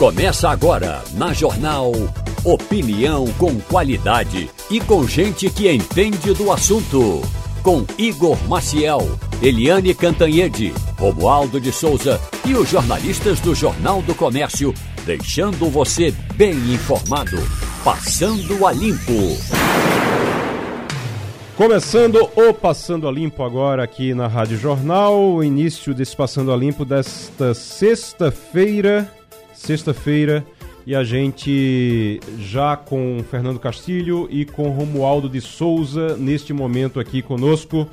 Começa agora na Jornal Opinião com qualidade e com gente que entende do assunto. Com Igor Maciel, Eliane Cantanhede, Romualdo de Souza e os jornalistas do Jornal do Comércio, deixando você bem informado. Passando a Limpo. Começando o Passando a Limpo agora aqui na Rádio Jornal, o início desse Passando a Limpo desta sexta-feira, sexta-feira, e a gente já com Fernando Castilho e com Romualdo de Souza neste momento aqui conosco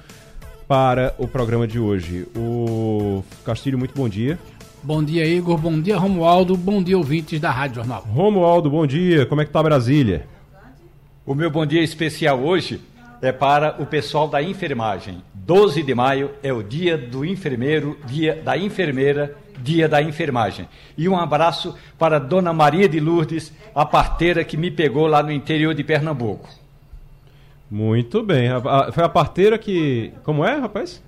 para o programa de hoje. O Castilho, muito bom dia. Bom dia, Igor. Bom dia, Romualdo. Bom dia, ouvintes da Rádio Jornal. Romualdo, bom dia. Como é que tá Brasília? O meu bom dia especial hoje é para o pessoal da enfermagem. 12 de maio é o dia do enfermeiro, dia da enfermeira, dia da enfermagem. E um abraço para Dona Maria de Lourdes, a parteira que me pegou lá no interior de Pernambuco. Muito bem. Foi a parteira que. Como é, rapaz?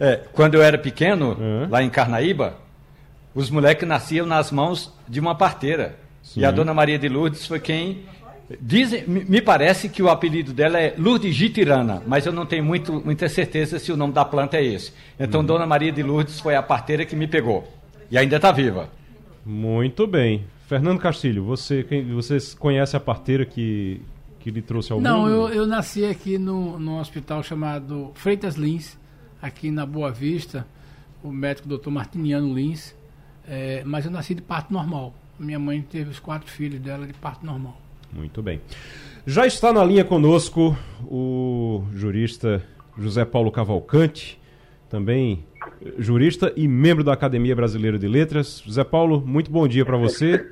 É, quando eu era pequeno, uhum. lá em Carnaíba, os moleques nasciam nas mãos de uma parteira. Sim. E a Dona Maria de Lourdes foi quem Dizem, me parece que o apelido dela é Lourdes Gitirana, mas eu não tenho muito, muita certeza se o nome da planta é esse. Então, uhum. Dona Maria de Lourdes foi a parteira que me pegou. E ainda está viva. Muito bem. Fernando Castilho, você, você conhece a parteira que, que lhe trouxe ao não, mundo? Não, eu, eu nasci aqui no, num hospital chamado Freitas Lins, aqui na Boa Vista, o médico doutor Martiniano Lins, é, mas eu nasci de parto normal. Minha mãe teve os quatro filhos dela de parto normal. Muito bem. Já está na linha conosco o jurista José Paulo Cavalcante, também jurista e membro da Academia Brasileira de Letras. José Paulo, muito bom dia para você.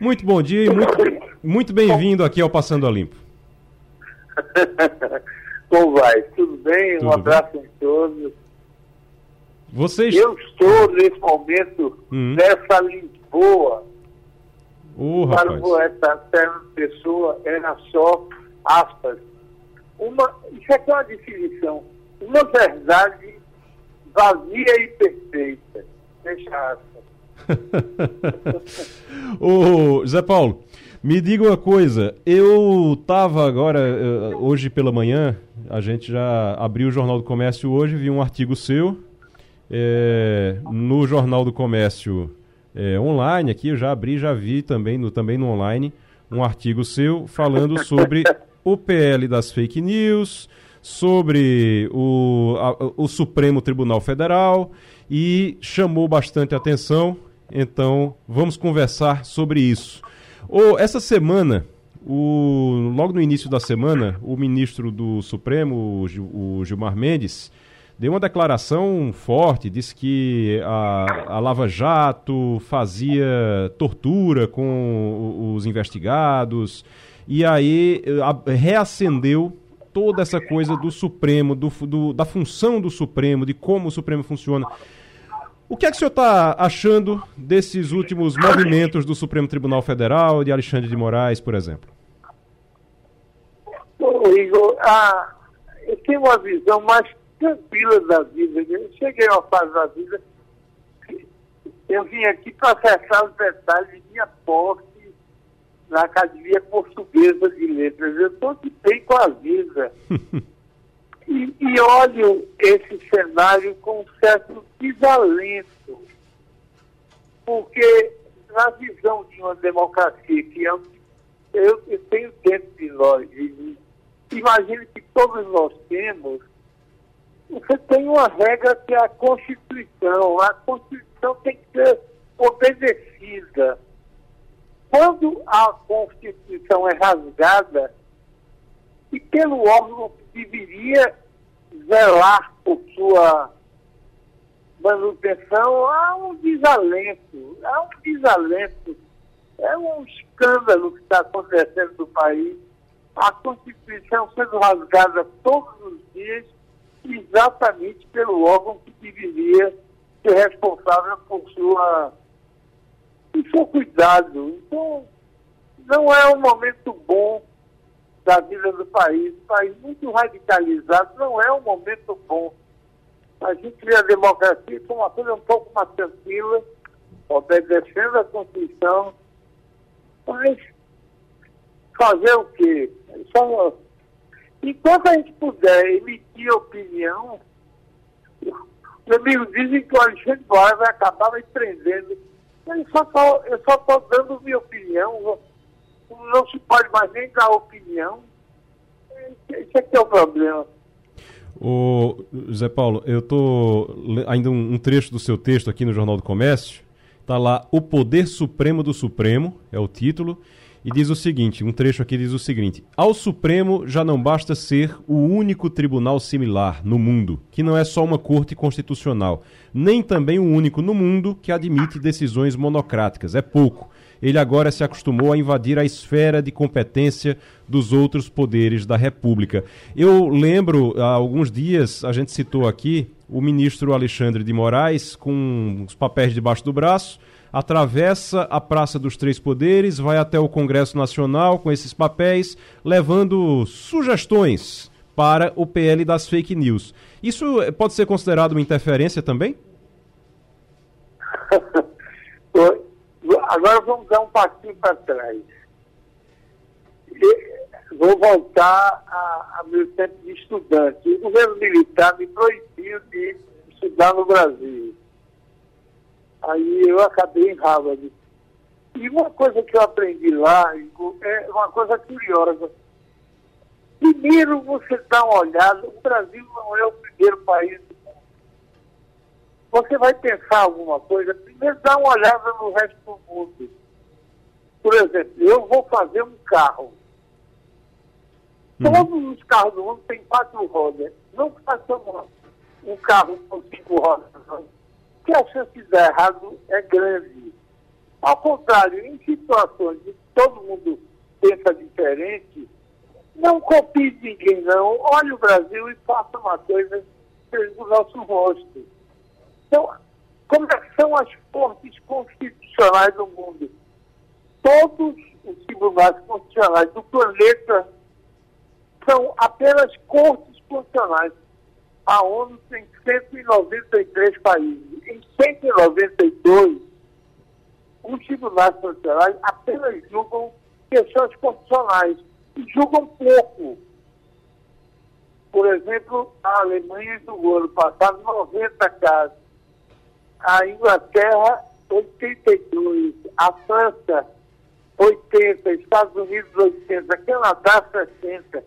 Muito bom dia e muito, muito bem-vindo aqui ao Passando a Limpo. Como vai? Tudo bem? Tudo um abraço bem? a todos. Vocês... Eu estou nesse momento hum. nessa Lisboa Oh, para o poeta Fernando Pessoa era só aspas. Uma, isso aqui é uma definição. Uma verdade vazia e perfeita. Fecha aspas. Ô, Zé Paulo, me diga uma coisa. Eu estava agora, eh, hoje pela manhã, a gente já abriu o Jornal do Comércio hoje, vi um artigo seu. É, no Jornal do Comércio é, online aqui, eu já abri, já vi também no, também no online um artigo seu falando sobre o PL das fake news, sobre o, a, o Supremo Tribunal Federal e chamou bastante atenção. Então, vamos conversar sobre isso. O, essa semana, o, logo no início da semana, o ministro do Supremo, o Gilmar Mendes, deu uma declaração forte, disse que a, a Lava Jato fazia tortura com os investigados, e aí a, reacendeu toda essa coisa do Supremo, do, do, da função do Supremo, de como o Supremo funciona. O que é que o senhor está achando desses últimos movimentos do Supremo Tribunal Federal, de Alexandre de Moraes, por exemplo? Ô, Igor, ah, eu tenho uma visão mais tranquila da vida. Eu cheguei a uma fase da vida que eu vim aqui para acessar os detalhes de minha posse na Academia Portuguesa de Letras. Eu estou de bem com a vida. e, e olho esse cenário com um certo desalento. Porque na visão de uma democracia que é eu, eu tenho dentro de nós, imagine que todos nós temos você tem uma regra que é a Constituição. A Constituição tem que ser obedecida. Quando a Constituição é rasgada, e pelo órgão que deveria zelar por sua manutenção, há um desalento, há um desalento. É um escândalo que está acontecendo no país. A Constituição sendo rasgada todos os dias exatamente pelo órgão que deveria ser responsável por sua por seu cuidado. Então, não é um momento bom da vida do país. Um país muito radicalizado não é um momento bom. A gente vê a democracia como uma coisa um pouco mais tranquila, obedecendo a Constituição, mas fazer o quê? Só, enquanto a gente puder emitir opinião, os amigos dizem que o Alexandre Moraes vai acabar me prendendo. Eu só estou dando minha opinião, não se pode mais nem dar opinião. Esse aqui é o problema. O Zé Paulo, eu tô ainda um, um, trecho do seu texto aqui no Jornal do Comércio. Tá lá o poder supremo do Supremo é o título e diz o seguinte, um trecho aqui diz o seguinte: Ao Supremo já não basta ser o único tribunal similar no mundo, que não é só uma corte constitucional, nem também o único no mundo que admite decisões monocráticas. É pouco ele agora se acostumou a invadir a esfera de competência dos outros poderes da República. Eu lembro, há alguns dias, a gente citou aqui o ministro Alexandre de Moraes com os papéis debaixo do braço, atravessa a Praça dos Três Poderes, vai até o Congresso Nacional com esses papéis, levando sugestões para o PL das fake news. Isso pode ser considerado uma interferência também? Agora vamos dar um passinho para trás. Vou voltar a, a meu tempo de estudante. O governo militar me proibiu de estudar no Brasil. Aí eu acabei em Harvard. E uma coisa que eu aprendi lá é uma coisa curiosa. Primeiro você dá uma olhada, o Brasil não é o primeiro país do você vai pensar alguma coisa, primeiro dá uma olhada no resto do mundo. Por exemplo, eu vou fazer um carro. Uhum. Todos os carros do mundo têm quatro rodas. Não façamos um carro com cinco rodas, não. Porque a chance de dar errado é grande. Ao contrário, em situações em que todo mundo pensa diferente, não copie ninguém, não. Olhe o Brasil e faça uma coisa do nosso rosto. Então, como é são as cortes constitucionais do mundo? Todos os tribunais constitucionais do planeta são apenas cortes constitucionais. A ONU tem 193 países. Em 192, os tribunais constitucionais apenas julgam questões constitucionais e julgam pouco. Por exemplo, a Alemanha julgou ano passado 90 casos a Inglaterra 82, a França 80, Estados Unidos 80, Canadá 60.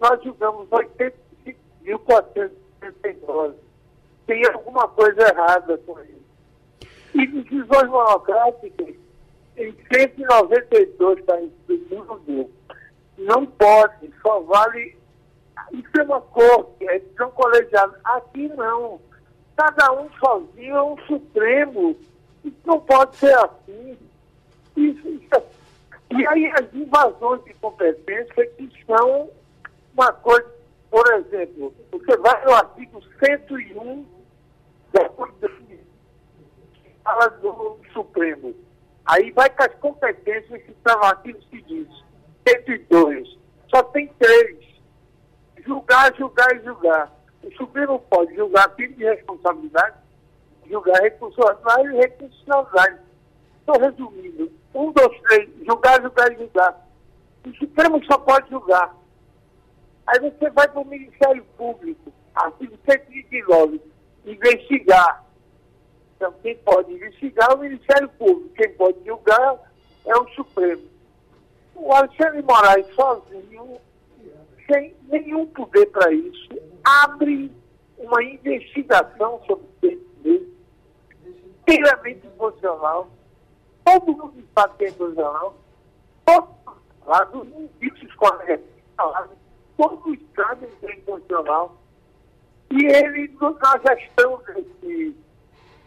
Nós julgamos 85.469. Tem alguma coisa errada com isso. E decisões monocráticas em 192 países do mundo não pode, só vale. Isso é uma corte, é decisão colegiada. Aqui não cada um sozinho é um supremo. Isso não pode ser assim. Isso, isso, e aí as invasões de competência que são uma coisa, por exemplo, você vai no artigo 101 da Constituição, fala do Supremo. Aí vai com as competências que estão no artigo seguinte, 102. Só tem três. Julgar, julgar e julgar. O Supremo pode julgar crime de responsabilidade, julgar recurso ordinário e recurso extraordinário. Estou resumindo. Um, dois, três, julgar, julgar e julgar. O Supremo só pode julgar. Aí você vai para o Ministério Público, artigo 129, investigar. Então, quem pode investigar é o Ministério Público. Quem pode julgar é o Supremo. O Alexandre Moraes sozinho, sem nenhum poder para isso, abre uma investigação sobre o dele, inteiramente inconstitucional. Todo mundo sabe que é. Todos os indícios corretos todos sabem que é inconstitucional. E ele, na gestão desse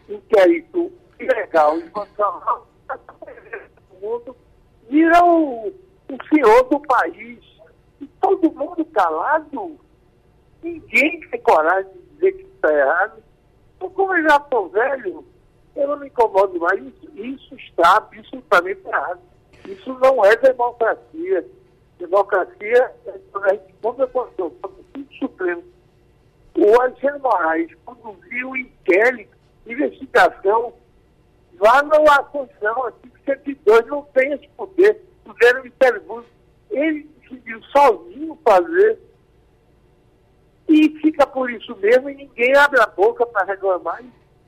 inquérito ilegal e inconstitucional, mundo, vira o, o senhor do país. E todo mundo calado Ninguém tem coragem de dizer que está errado. Então, como eu já estou velho, eu não me incomodo mais. Isso, isso está absolutamente errado. Isso não é democracia. Democracia é quando a gente compra o Supremo. O Alexandre Moraes conduziu inquérito, investigação Lá há Constituição, artigo 102 não tem esse poder. Governo Ministério Público, ele decidiu sozinho fazer e fica por isso mesmo e ninguém abre a boca para reclamar.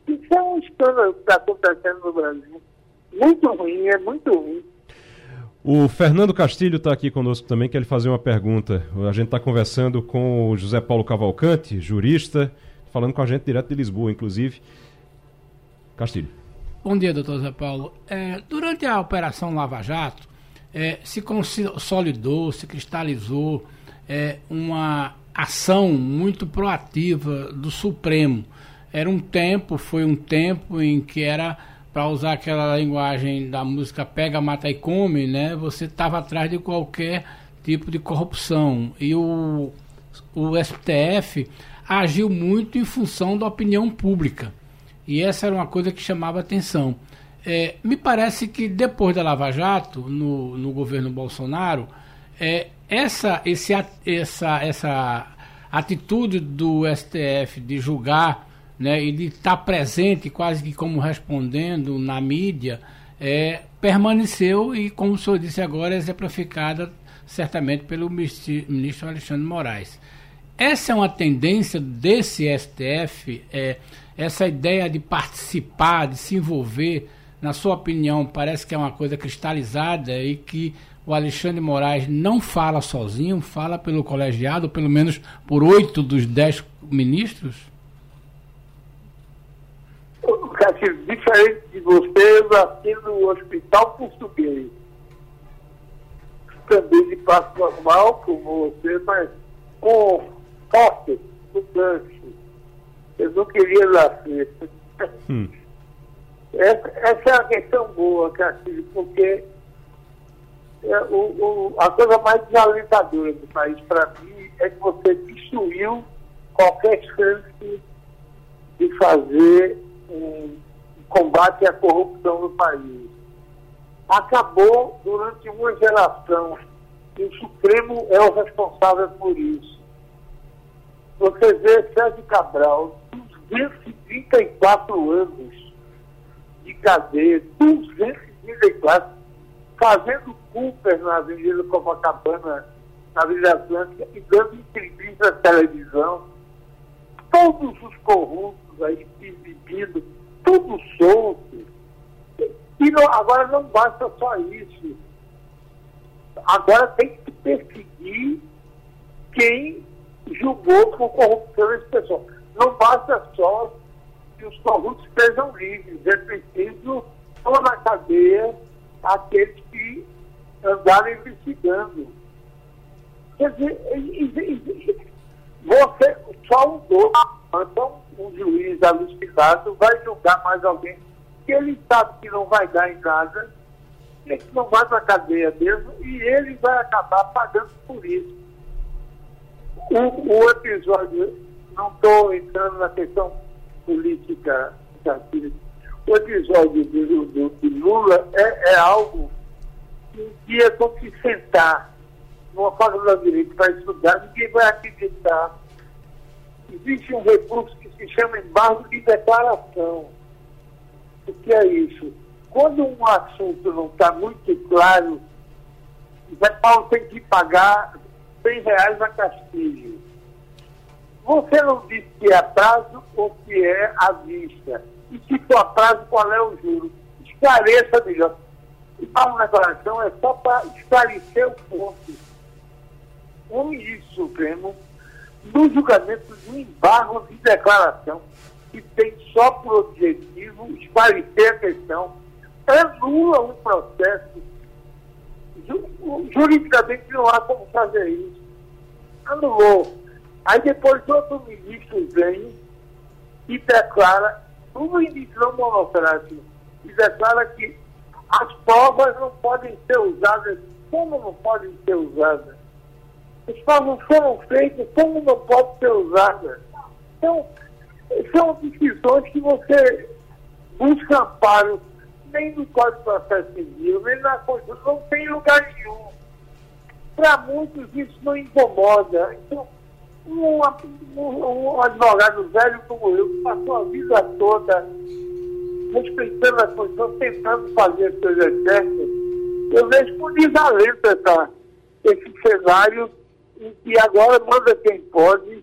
Isso é um escândalo que está acontecendo no Brasil. Muito ruim, é muito ruim. O Fernando Castilho está aqui conosco também, quer lhe fazer uma pergunta. A gente está conversando com o José Paulo Cavalcante, jurista, falando com a gente direto de Lisboa, inclusive. Castilho. Bom dia, doutor José Paulo. É, durante a Operação Lava Jato, é, se consolidou, se cristalizou é, uma ação muito proativa do Supremo. Era um tempo, foi um tempo em que era para usar aquela linguagem da música pega, mata e come, né? Você estava atrás de qualquer tipo de corrupção. E o, o STF agiu muito em função da opinião pública. E essa era uma coisa que chamava atenção. É, me parece que depois da Lava Jato, no, no governo Bolsonaro, é, essa, esse, essa, essa atitude do STF de julgar né, e de estar presente quase que como respondendo na mídia, é, permaneceu e, como o senhor disse agora, é exemplificada certamente pelo ministro Alexandre Moraes. Essa é uma tendência desse STF, é, essa ideia de participar, de se envolver, na sua opinião, parece que é uma coisa cristalizada e que o Alexandre Moraes não fala sozinho, fala pelo colegiado, pelo menos por oito dos dez ministros? Cássio, diferente de você, eu nasci no hospital português. Também de passo normal, como você, mas com forte, estudante. Eu não queria nascer. Hum. Essa, essa, é uma questão boa, Cássio, porque é, o, o, a coisa mais desalentadora do país para mim é que você destruiu qualquer chance de fazer um combate à corrupção no país. Acabou durante uma geração e o Supremo é o responsável por isso. Você vê Sérgio Cabral, 234 anos de cadeia, 234, fazendo Cooper na Avenida Copacabana, na Vila Atlântica, e dando entrevista à televisão. Todos os corruptos aí, bebidos, tudo solto. E não, agora não basta só isso. Agora tem que perseguir quem julgou por corrupção esse pessoal. Não basta só que os corruptos estejam livres, é preciso pôr na cadeia aqueles que andaram investigando. Quer dizer, você, só um dono, então um juiz alucinado vai julgar mais alguém que ele sabe que não vai dar em nada, que não vai para a cadeia mesmo, e ele vai acabar pagando por isso. O, o episódio, não estou entrando na questão política, o episódio do, do Lula é, é, algo que um dia tem que sentar numa faculdade de direito para estudar, ninguém vai acreditar. Existe um recurso que se chama embargo de declaração. O que é isso? Quando um assunto não está muito claro, o Zé Paulo tem que pagar 100 reais a Castilho. Você não diz que é a prazo ou que é à vista. E se for a prazo, qual é o juro? Esclareça melhor. E para uma declaração é só para esclarecer o ponto. O ministro Supremo, no julgamento do embargo de declaração, que tem só por objetivo esclarecer a questão, anula um processo. Juridicamente não há como fazer isso. Anulou. Aí depois outro ministro vem e declara, uma indicação monocrática, e declara que as provas não podem ser usadas. Como não podem ser usadas? Provas foram feitas, como não pode ser usadas? Então, são decisões que você busca amparo nem no Código de Processo Civil, nem na Constituição, não tem lugar nenhum. Para muitos isso não incomoda. Então, um, um, um, advogado velho como eu, que passou a vida toda respeitando a Constituição, tentando fazer as coisas certas, eu vejo com desalento essa, esse cenário em que agora manda quem pode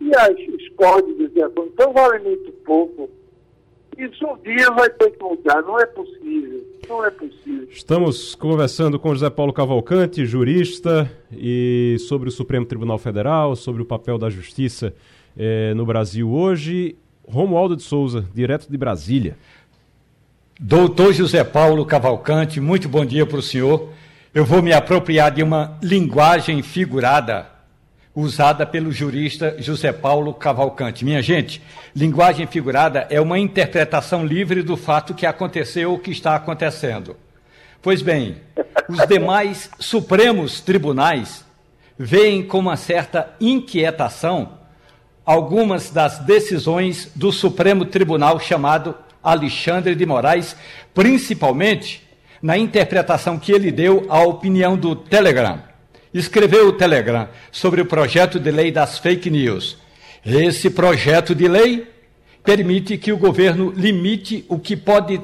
e as, códigos de ação então valem muito pouco. Isso um dia vai ter que mudar, não é possível. Não é possível. Estamos conversando com José Paulo Cavalcante, jurista, e sobre o Supremo Tribunal Federal, sobre o papel da justiça eh, no Brasil hoje. Romualdo de Souza, direto de Brasília. Doutor José Paulo Cavalcante, muito bom dia para o senhor. Eu vou me apropriar de uma linguagem figurada usada pelo jurista José Paulo Cavalcante. Minha gente, linguagem figurada é uma interpretação livre do fato que aconteceu ou que está acontecendo. Pois bem, os demais supremos tribunais veem com uma certa inquietação algumas das decisões do Supremo Tribunal chamado Alexandre de Moraes, principalmente na interpretação que ele deu à opinião do Telegram escreveu o Telegram sobre o projeto de lei das fake news. Esse projeto de lei permite que o governo limite o que pode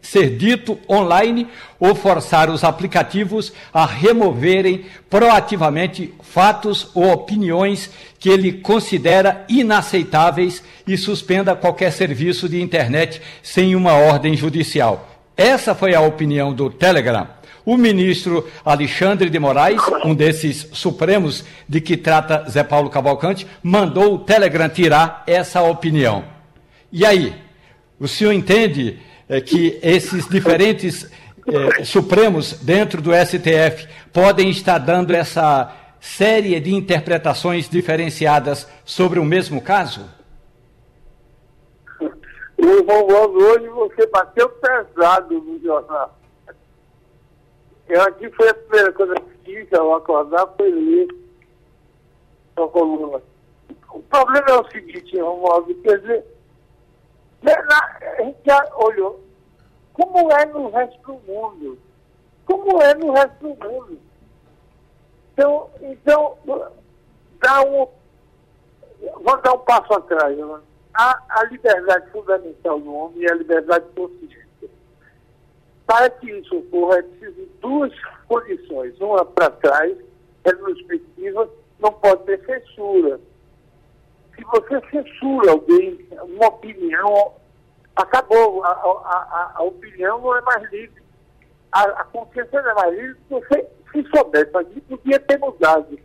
ser dito online ou forçar os aplicativos a removerem proativamente fatos ou opiniões que ele considera inaceitáveis e suspenda qualquer serviço de internet sem uma ordem judicial. Essa foi a opinião do Telegram. O ministro Alexandre de Moraes, um desses supremos de que trata Zé Paulo Cavalcante, mandou o Telegram tirar essa opinião. E aí, o senhor entende é, que esses diferentes é, supremos dentro do STF podem estar dando essa série de interpretações diferenciadas sobre o mesmo caso? O Romualdo, hoje você bateu pesado no jornal. Eu aqui foi a primeira coisa que fiz ao acordar, foi ler a coluna. O problema é o seguinte, Romualdo, quer dizer, né, a gente já olhou como é no resto do mundo. Como é no resto do mundo. Então, então dá um. Vamos dar um passo atrás. Né? A, a liberdade fundamental do homem é a liberdade consciente. Para que isso ocorra, é preciso duas condições. Uma para trás, retrospectiva, não pode ter censura. Se você censura alguém, uma opinião, acabou. A, a, a opinião não é mais livre. A, a consciência não é mais livre se você se souber, mas podia ter mudado.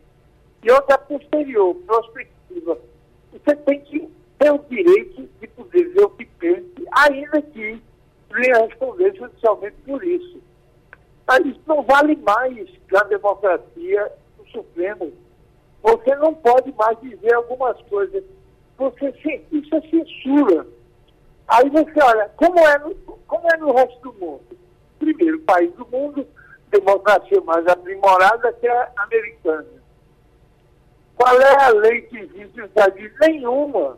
E outra posterior, prospectiva. Você tem que ter o direito de poder ver o que pensa, ainda que venha responder judicialmente por isso. Mas isso não vale mais na democracia do Supremo. Você não pode mais dizer algumas coisas. Você, isso é censura. Aí você olha, como é, no, como é no resto do mundo? Primeiro país do mundo, democracia mais aprimorada que a americana. Qual é a lei que existe nos Estados Unidos? Nenhuma.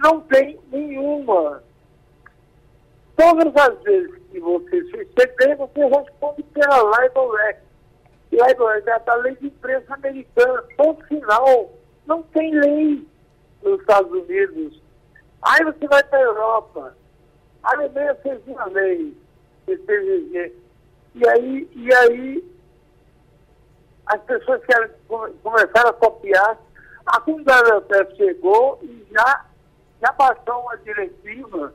Não tem nenhuma. Todas as vezes que você se exceder, você responde pela. Libel Act é a lei de imprensa americana. Ponto final. Não tem lei nos Estados Unidos. Aí você vai para a Europa. A Alemanha fez uma lei, CCG. E aí, e aí as pessoas querem, começaram a copiar. A comunidade europeia chegou e já, já passou uma diretiva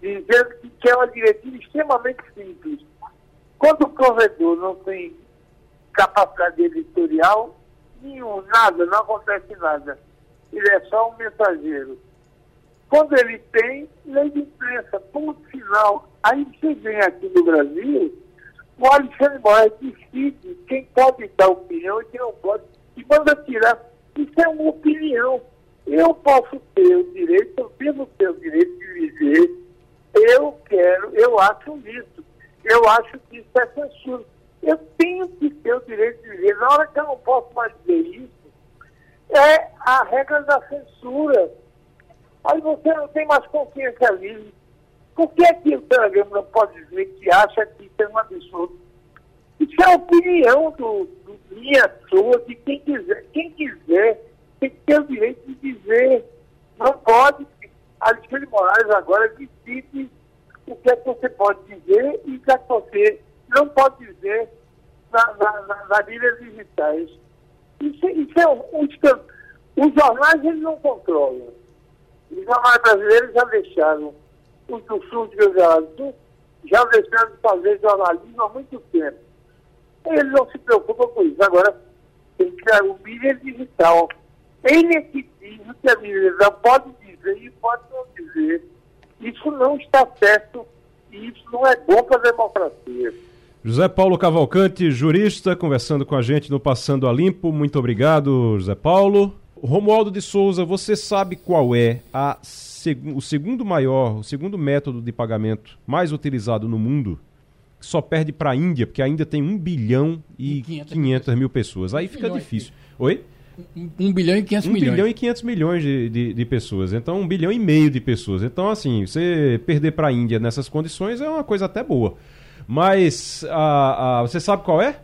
dizendo que é uma diretiva extremamente simples. Quando o provedor não tem capacidade editorial, nenhum, nada, não acontece nada. Ele é só um mensageiro. Quando ele tem, lei de imprensa, ponto final. Aí você vem aqui no Brasil, o Alexandre Moraes decide quem pode dar opinião e quem não pode, e manda tirar. Isso é uma opinião. Eu posso ter o direito, eu devo ter o direito de dizer eu quero, eu acho isso. Eu acho que isso é censura. Eu tenho que ter o direito de dizer. Na hora que eu não posso mais dizer isso, é a regra da censura. Aí você não tem mais consciência livre. Por que, é que o Telegram não pode dizer que acha que isso é um absurdo? Isso é a opinião do, do minha, sua, de. Quem quiser tem que ter o direito de dizer. Não pode Alexandre Moraes agora decide o que é que você pode dizer e o que é que você não pode dizer na, na, na, nas mídias digitais. Isso, isso é um, um, jornais eles não controlam. Os jornais brasileiros já deixaram, os do sul de Rio já deixaram de fazer jornalismo há muito tempo. Eles não se preocupam com isso. Agora, tem que criar o mídia digital. Ele é que diz o que a mídia pode dizer e pode não dizer. Isso não está certo e isso não é bom para a democracia. José Paulo Cavalcante, jurista, conversando com a gente no Passando a Limpo. Muito obrigado, José Paulo. Romualdo de Souza, você sabe qual é a, o segundo maior, o segundo método de pagamento mais utilizado no mundo? Só perde para a Índia, porque a Índia tem 1 bilhão e 500, 500 mil pessoas. Aí fica difícil. Oi? 1 bilhão e 500 milhões. 1 bilhão e 500 milhões de, de, de, pessoas. Então, 1 bilhão e meio de pessoas. Então, assim, você perder para a Índia nessas condições é uma coisa até boa. Mas, a, a, você sabe qual é?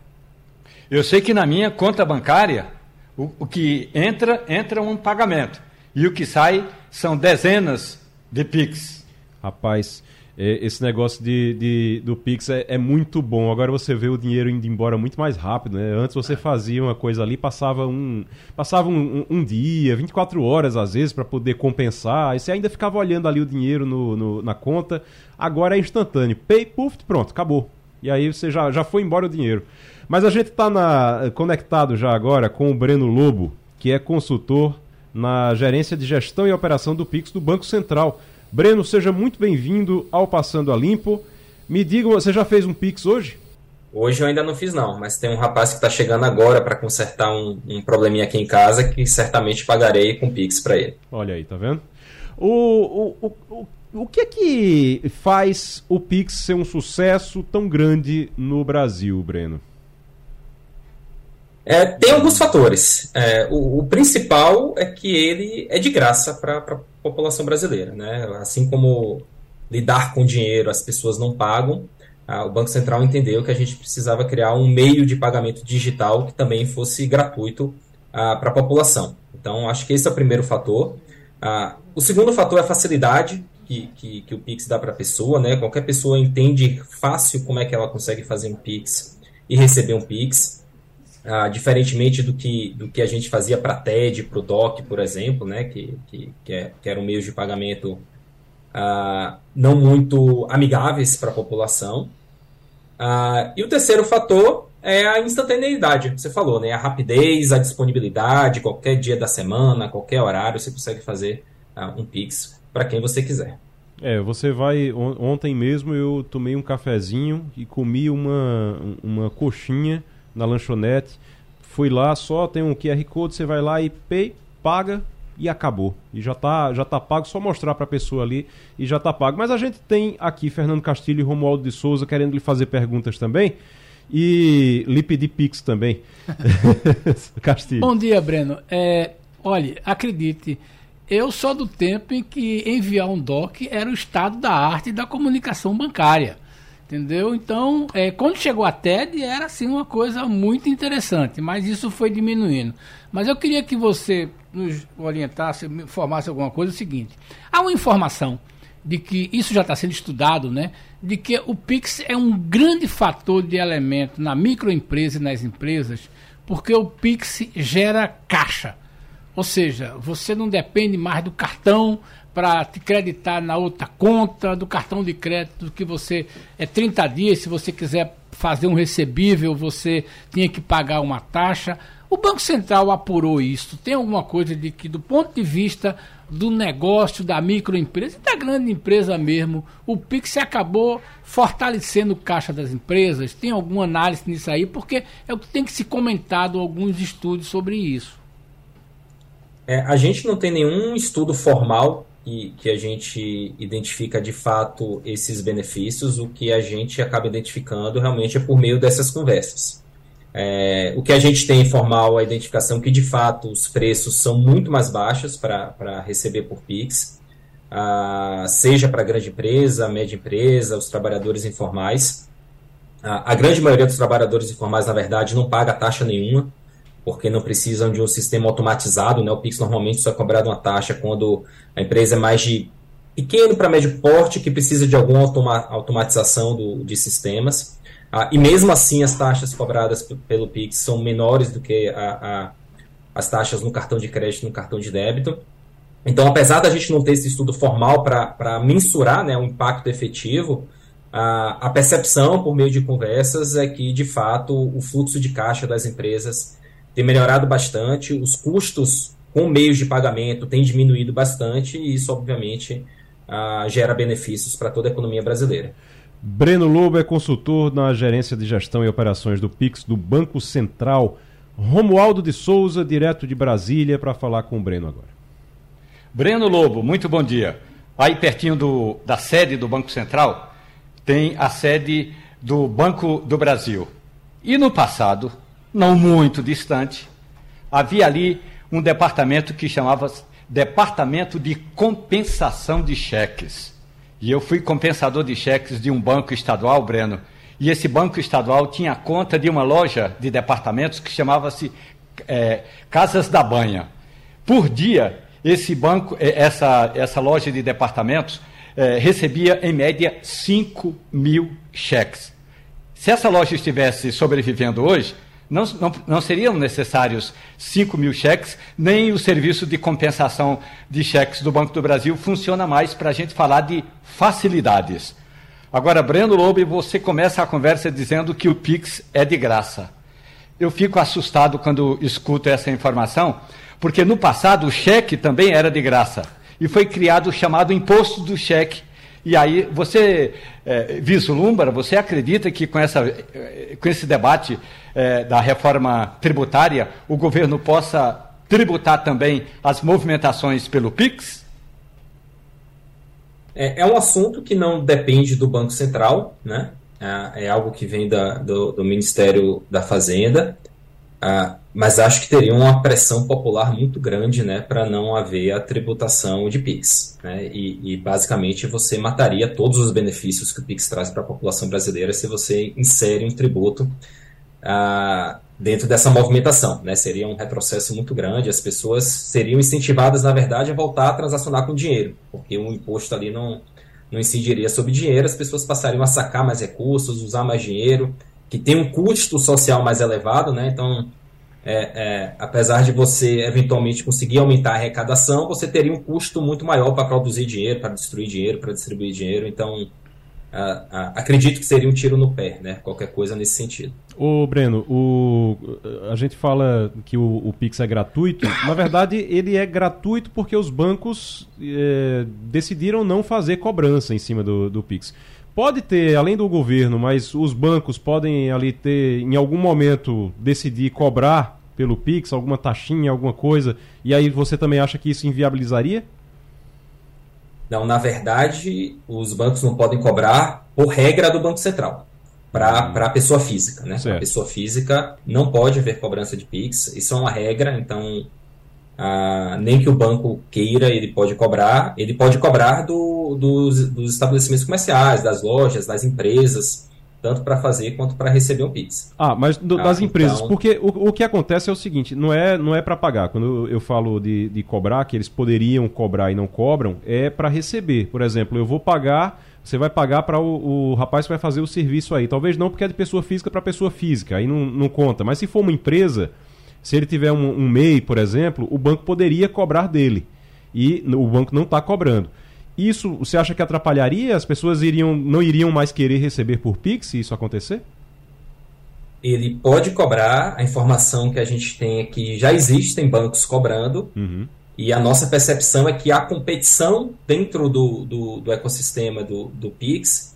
Eu sei que na minha conta bancária, o, o que entra, entra um pagamento. E o que sai são dezenas de PIX. Rapaz, é, esse negócio de, de do Pix é, é, muito bom. Agora você vê o dinheiro indo embora muito mais rápido, né? Antes você fazia uma coisa ali, passava um, passava um, um, um dia, 24 horas às vezes, para poder compensar. Aí você ainda ficava olhando ali o dinheiro no, no, na conta. Agora é instantâneo. Pay, puff, pronto, acabou. E aí você já, já foi embora o dinheiro. Mas a gente está conectado já agora com o Breno Lobo, que é consultor na gerência de gestão e operação do Pix do Banco Central. Breno, seja muito bem-vindo ao Passando a Limpo. Me diga, você já fez um Pix hoje? Hoje eu ainda não fiz não, mas tem um rapaz que está chegando agora para consertar um, um, probleminha aqui em casa que certamente pagarei com Pix para ele. Olha aí, tá vendo? O, o, o, o que é que faz o Pix ser um sucesso tão grande no Brasil, Breno? É, tem alguns fatores. É, o, o, principal é que ele é de graça para a população brasileira. Né? Assim como lidar com dinheiro as pessoas não pagam, o Banco Central entendeu que a gente precisava criar um meio de pagamento digital que também fosse gratuito para a população. Então, acho que esse é o primeiro fator. o segundo fator é a facilidade que, que, que o Pix dá para a pessoa. Né? Qualquer pessoa entende fácil como é que ela consegue fazer um Pix e receber um Pix. Ah, diferentemente do que, do que a gente fazia para TED, para o DOC, por exemplo, né, que, que, que, é, que eram meios de pagamento ah, não muito amigáveis para a população. Ah, e o terceiro fator é a instantaneidade, você falou, né, a rapidez, a disponibilidade, qualquer dia da semana, qualquer horário, você consegue fazer um Pix para quem você quiser. É, você vai. Ontem mesmo eu tomei um cafezinho e comi uma, uma coxinha na lanchonete. Fui lá, só tem um QR Code, você vai lá e pay, paga e acabou. E já tá, já tá pago, só mostrar para a pessoa ali e já tá pago. Mas a gente tem aqui Fernando Castilho e Romualdo de Souza querendo lhe fazer perguntas também. E lhe pedir Pix também. Castilho. Bom dia, Breno. É, olha, acredite, eu sou do tempo em que enviar um DOC era o estado da arte da comunicação bancária. Entendeu? Então, é, quando chegou a TED, era assim uma coisa muito interessante, mas isso foi diminuindo. Mas eu queria que você nos orientasse, me informasse alguma coisa, é o seguinte: há uma informação de que isso já está sendo estudado, né? De que o Pix é um grande fator de elemento na microempresa e nas empresas, porque o Pix gera caixa. Ou seja, você não depende mais do cartão para te creditar na outra conta do cartão de crédito que você é 30 dias, se você quiser fazer um recebível, você tinha que pagar uma taxa. O Banco Central apurou isso. Tem alguma coisa de que, do ponto de vista do negócio, da microempresa e da grande empresa mesmo, o Pix acabou fortalecendo o caixa das empresas? Tem alguma análise nisso aí? Porque é o que tem que se comentado alguns estudos sobre isso. É, a gente não tem nenhum estudo formal que, que a gente identifica de fato esses benefícios, o que a gente acaba identificando realmente é por meio dessas conversas. É, o que a gente tem informal é a identificação que de fato os preços são muito mais baixos para receber por Pix, ah, seja para a grande empresa, a média empresa, os trabalhadores informais. Ah, a grande maioria dos trabalhadores informais, na verdade, não paga taxa nenhuma porque não precisam de um sistema automatizado, né? O Pix normalmente só é cobrado uma taxa quando a empresa é mais de pequeno para médio porte que precisa de alguma automa automatização do, de sistemas. Ah, e mesmo assim, as taxas cobradas pelo Pix são menores do que a, a, as taxas no cartão de crédito e no cartão de débito. Então, apesar da gente não ter esse estudo formal para mensurar né, o impacto efetivo, a, a percepção por meio de conversas é que, de fato, o fluxo de caixa das empresas tem melhorado bastante, os custos com meios de pagamento têm diminuído bastante e isso, obviamente, uh, gera benefícios para toda a economia brasileira. Breno Lobo é consultor na gerência de gestão e operações do Pix do Banco Central. Romualdo de Souza, direto de Brasília, para falar com o Breno agora. Breno Lobo, muito bom dia. Aí pertinho do, da sede do Banco Central tem a sede do Banco do Brasil. E no passado, não muito distante, havia ali um departamento que chamava Departamento de Compensação de Cheques. E eu fui compensador de cheques de um banco estadual, Breno. E esse banco estadual tinha conta de uma loja de departamentos que chamava-se é, Casas da Banha. Por dia, esse banco, é, essa, essa loja de departamentos é, recebia em média 5 mil cheques. Se essa loja estivesse sobrevivendo hoje, não, não, não seriam necessários 5 mil cheques, nem o serviço de compensação de cheques do Banco do Brasil funciona mais para a gente falar de facilidades. Agora, Breno Lobo, você começa a conversa dizendo que o Pix é de graça. Eu fico assustado quando escuto essa informação, porque no passado o cheque também era de graça. E foi criado o chamado imposto do cheque, e aí você é, vislumbra, você acredita que com, essa, com esse debate é, da reforma tributária o governo possa tributar também as movimentações pelo PIX? É, é um assunto que não depende do Banco Central, né? É, é algo que vem da, do, do Ministério da Fazenda. Ah, mas acho que teria uma pressão popular muito grande né, para não haver a tributação de PIX. Né, e, e, basicamente você mataria todos os benefícios que o PIX traz para a população brasileira se você insere um tributo ah, dentro dessa movimentação. Né, seria um retrocesso muito grande, as pessoas seriam incentivadas, na verdade, a voltar a transacionar com dinheiro, porque o imposto ali não, não incidiria sobre dinheiro, as pessoas passariam a sacar mais recursos, usar mais dinheiro, que tem um custo social mais elevado, né, então é, é, apesar de você eventualmente conseguir aumentar a arrecadação, você teria um custo muito maior para produzir dinheiro, para destruir dinheiro, para distribuir dinheiro. Então, acredito que seria um tiro no pé, né? Qualquer coisa nesse sentido. Ô, Breno, o, a gente fala que o, o, Pix é gratuito. Na verdade, ele é gratuito porque os bancos é, decidiram não fazer cobrança em cima do, do Pix. Pode ter, além do governo, mas os bancos podem ali ter, em algum momento, decidir cobrar pelo Pix, alguma taxinha, alguma coisa, e aí você também acha que isso inviabilizaria? Não, na verdade, os bancos não podem cobrar por regra do Banco Central para hum. a pessoa física. Né? A pessoa física não pode haver cobrança de PIX, isso é uma regra, então ah, nem que o banco queira, ele pode cobrar, ele pode cobrar do, dos, dos estabelecimentos comerciais, das lojas, das empresas, tanto para fazer quanto para receber um Pix. Ah, mas do, ah, das empresas, então... porque o, o que acontece é o seguinte, não é, não é para pagar. Quando eu falo de, de cobrar, que eles poderiam cobrar e não cobram, é para receber. Por exemplo, eu vou pagar, você vai pagar para o, o rapaz que vai fazer o serviço aí. Talvez não porque é de pessoa física para pessoa física, aí não, não conta. Mas se for uma empresa se ele tiver um, um MEI, por exemplo, o banco poderia cobrar dele. E o banco não está cobrando. Isso você acha que atrapalharia? As pessoas iriam, não iriam mais querer receber por Pix se isso acontecer? Ele pode cobrar, a informação que a gente tem é que já existem bancos cobrando, uhum. e a nossa percepção é que a competição dentro do, do, do ecossistema do, do Pix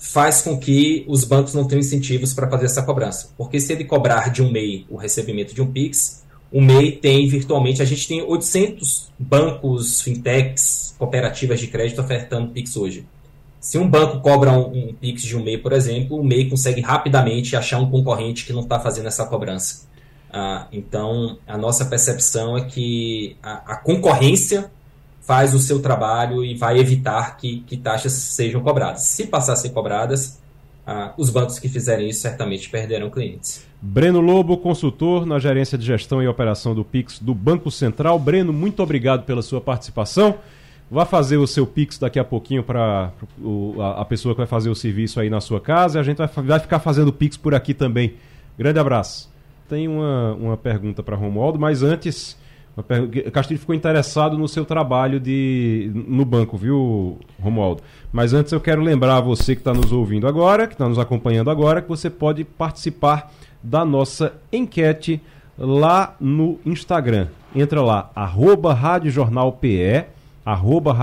faz com que os bancos não tenham incentivos para fazer essa cobrança. Porque se ele cobrar de um MEI o recebimento de um PIX, o MEI tem virtualmente, a gente tem 800 bancos, fintechs, cooperativas de crédito ofertando PIX hoje. Se um banco cobra um, um PIX de um MEI, por exemplo, o MEI consegue rapidamente achar um concorrente que não está fazendo essa cobrança. Ah, então, a nossa percepção é que a, a concorrência faz o seu trabalho e vai evitar que, que taxas sejam cobradas. Se passar a ser cobradas, ah, os bancos que fizerem isso certamente perderão clientes. Breno Lobo, consultor na gerência de gestão e operação do Pix do Banco Central. Breno, muito obrigado pela sua participação. Vá fazer o seu Pix daqui a pouquinho para a, pessoa que vai fazer o serviço aí na sua casa. E a gente vai, vai ficar fazendo Pix por aqui também. Grande abraço. Tem uma, uma pergunta para Romualdo, mas antes, Castilho ficou interessado no seu trabalho de, no banco, viu, Romualdo? Mas antes eu quero lembrar a você que está nos ouvindo agora, que está nos acompanhando agora, que você pode participar da nossa enquete lá no Instagram. Entra lá, arroba Rádio Jornal PE arroba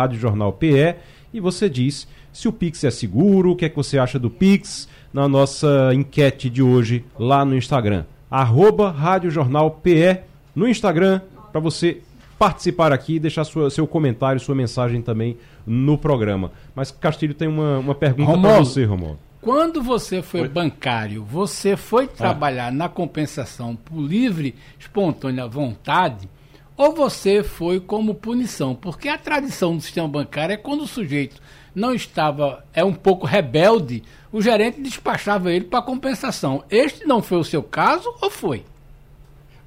e você diz se o Pix é seguro, o que é que você acha do Pix, na nossa enquete de hoje lá no Instagram. Arroba Rádio Jornal PE no Instagram, para você participar aqui e deixar sua, seu comentário, sua mensagem também no programa. Mas Castilho tem uma, uma pergunta para você, Romualdo. Quando você foi Oi? bancário, você foi ah. trabalhar ah. na compensação por livre, espontânea vontade ou você foi como punição, porque a tradição do sistema bancário é quando o sujeito não estava, é um pouco rebelde, o gerente despachava ele para compensação. Este não foi o seu caso ou foi?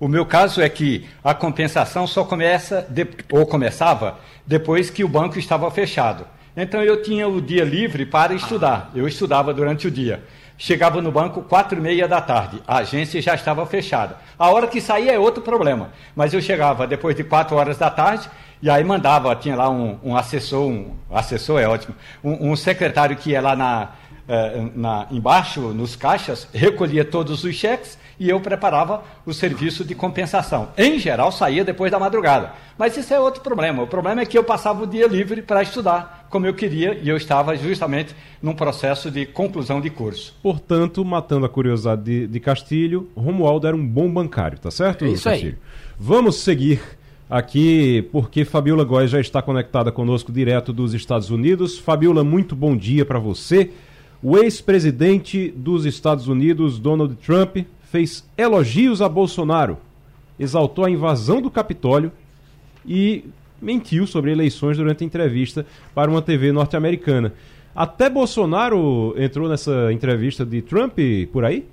O meu caso é que a compensação só começa, de, ou começava, depois que o banco estava fechado. Então eu tinha o dia livre para estudar. Eu estudava durante o dia. Chegava no banco quatro e meia da tarde, a agência já estava fechada. A hora que saía é outro problema, mas eu chegava depois de quatro horas da tarde e aí mandava, tinha lá um, um assessor, um assessor é ótimo, um, um secretário que ia lá na, eh, na, embaixo, nos caixas, recolhia todos os cheques e eu preparava o serviço de compensação. Em geral, saía depois da madrugada. Mas isso é outro problema. O problema é que eu passava o dia livre para estudar como eu queria e eu estava justamente num processo de conclusão de curso. Portanto, matando a curiosidade de, de Castilho, Romualdo era um bom bancário, tá certo, é isso Castilho? Aí. Vamos seguir aqui porque Fabiola Góes já está conectada conosco direto dos Estados Unidos. Fabiola, muito bom dia para você. O ex-presidente dos Estados Unidos, Donald Trump, fez elogios a Bolsonaro, exaltou a invasão do Capitólio e mentiu sobre eleições durante a entrevista para uma TV norte-americana. Até Bolsonaro entrou nessa entrevista de Trump por aí?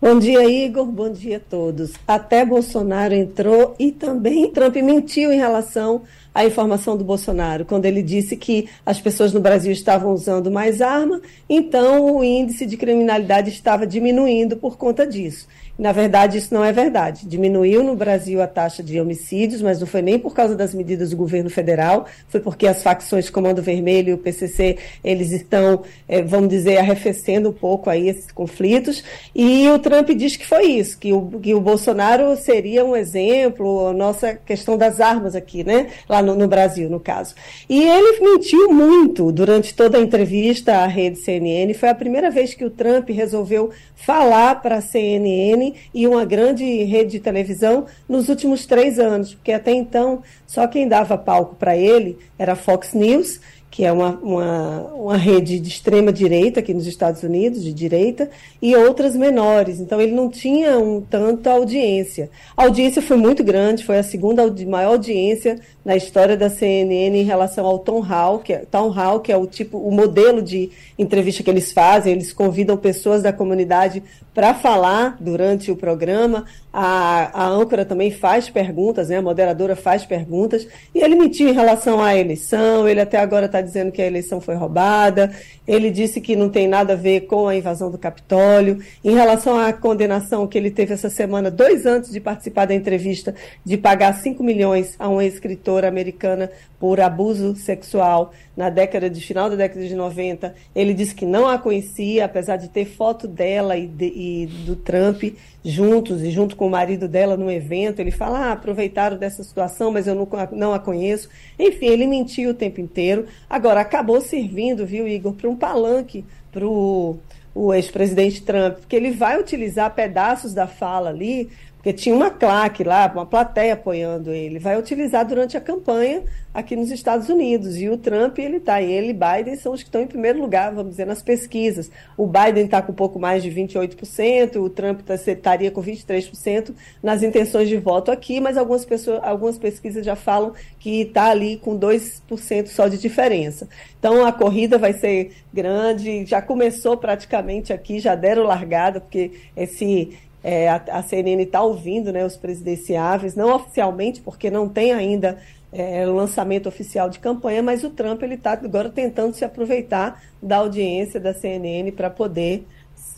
Bom dia, Igor. Bom dia a todos. Até Bolsonaro entrou e também Trump mentiu em relação à informação do Bolsonaro, quando ele disse que as pessoas no Brasil estavam usando mais arma, então o índice de criminalidade estava diminuindo por conta disso. Na verdade, isso não é verdade. Diminuiu no Brasil a taxa de homicídios, mas não foi nem por causa das medidas do governo federal, foi porque as facções Comando Vermelho e o PCC, eles estão, é, vamos dizer, arrefecendo um pouco aí esses conflitos. E o Trump diz que foi isso, que o, que o Bolsonaro seria um exemplo, a nossa questão das armas aqui, né? Lá no, no Brasil, no caso. E ele mentiu muito durante toda a entrevista à rede CNN. Foi a primeira vez que o Trump resolveu falar para a CNN e uma grande rede de televisão nos últimos três anos, porque até então só quem dava palco para ele era Fox News que é uma, uma, uma rede de extrema direita aqui nos Estados Unidos, de direita, e outras menores. Então ele não tinha um tanta audiência. A audiência foi muito grande, foi a segunda maior audiência na história da CNN em relação ao Tom Hall, que é, Tom Hall, que é o tipo, o modelo de entrevista que eles fazem. Eles convidam pessoas da comunidade para falar durante o programa. A, a âncora também faz perguntas, né? a moderadora faz perguntas. E ele mentiu em relação à eleição. Ele até agora está dizendo que a eleição foi roubada. Ele disse que não tem nada a ver com a invasão do Capitólio. Em relação à condenação que ele teve essa semana, dois antes de participar da entrevista, de pagar 5 milhões a uma escritora americana por abuso sexual na década de final da década de 90. Ele disse que não a conhecia, apesar de ter foto dela e, de, e do Trump juntos e junto com o marido dela no evento. Ele fala: ah, aproveitaram dessa situação, mas eu não, não a conheço. Enfim, ele mentiu o tempo inteiro. Agora, acabou servindo, viu, Igor, para um palanque para o ex-presidente Trump, porque ele vai utilizar pedaços da fala ali porque tinha uma claque lá, uma plateia apoiando ele, vai utilizar durante a campanha aqui nos Estados Unidos. E o Trump, ele está, ele e Biden são os que estão em primeiro lugar, vamos dizer, nas pesquisas. O Biden está com um pouco mais de 28%, o Trump tá, estaria com 23% nas intenções de voto aqui, mas algumas, pessoas, algumas pesquisas já falam que está ali com 2% só de diferença. Então a corrida vai ser grande, já começou praticamente aqui, já deram largada, porque esse é, a, a, CNN está ouvindo né, os presidenciáveis, não oficialmente, porque não tem ainda é, o lançamento oficial de campanha, mas o Trump ele está agora tentando se aproveitar da audiência da CNN para poder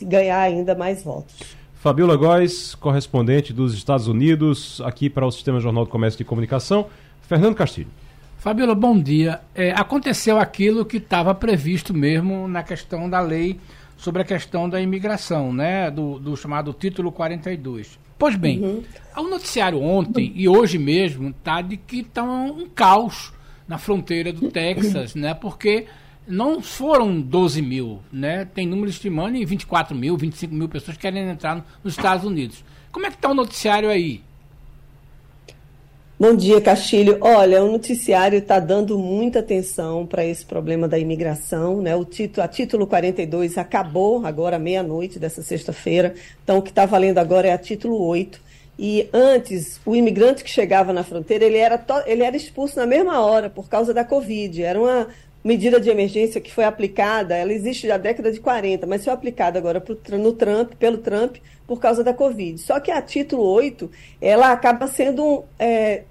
ganhar ainda mais votos. Fabiola Góes, correspondente dos Estados Unidos, aqui para o Sistema Jornal do Comércio e Comunicação. Fernando Castilho. Fabiola, bom dia. É, aconteceu aquilo que estava previsto mesmo na questão da lei sobre a questão da imigração, né? Do, do chamado título 42. Pois bem, uhum. o noticiário ontem e hoje mesmo está de que está um caos na fronteira do Texas, né? Porque não foram 12 mil, né? Tem números estimando em 24 mil, 25 mil pessoas querendo entrar nos Estados Unidos. Como é que está o noticiário aí? Bom dia, Castilho. Olha, o noticiário está dando muita atenção para esse problema da imigração. Né? O título, a título 42 acabou agora meia-noite dessa sexta-feira. Então, o que está valendo agora é a título 8. E antes, o imigrante que chegava na fronteira, ele era, ele era expulso na mesma hora por causa da Covid. Era uma medida de emergência que foi aplicada, ela existe da década de 40, mas foi aplicada agora pro, no Trump, pelo Trump por causa da Covid. Só que a título 8, ela acaba sendo é,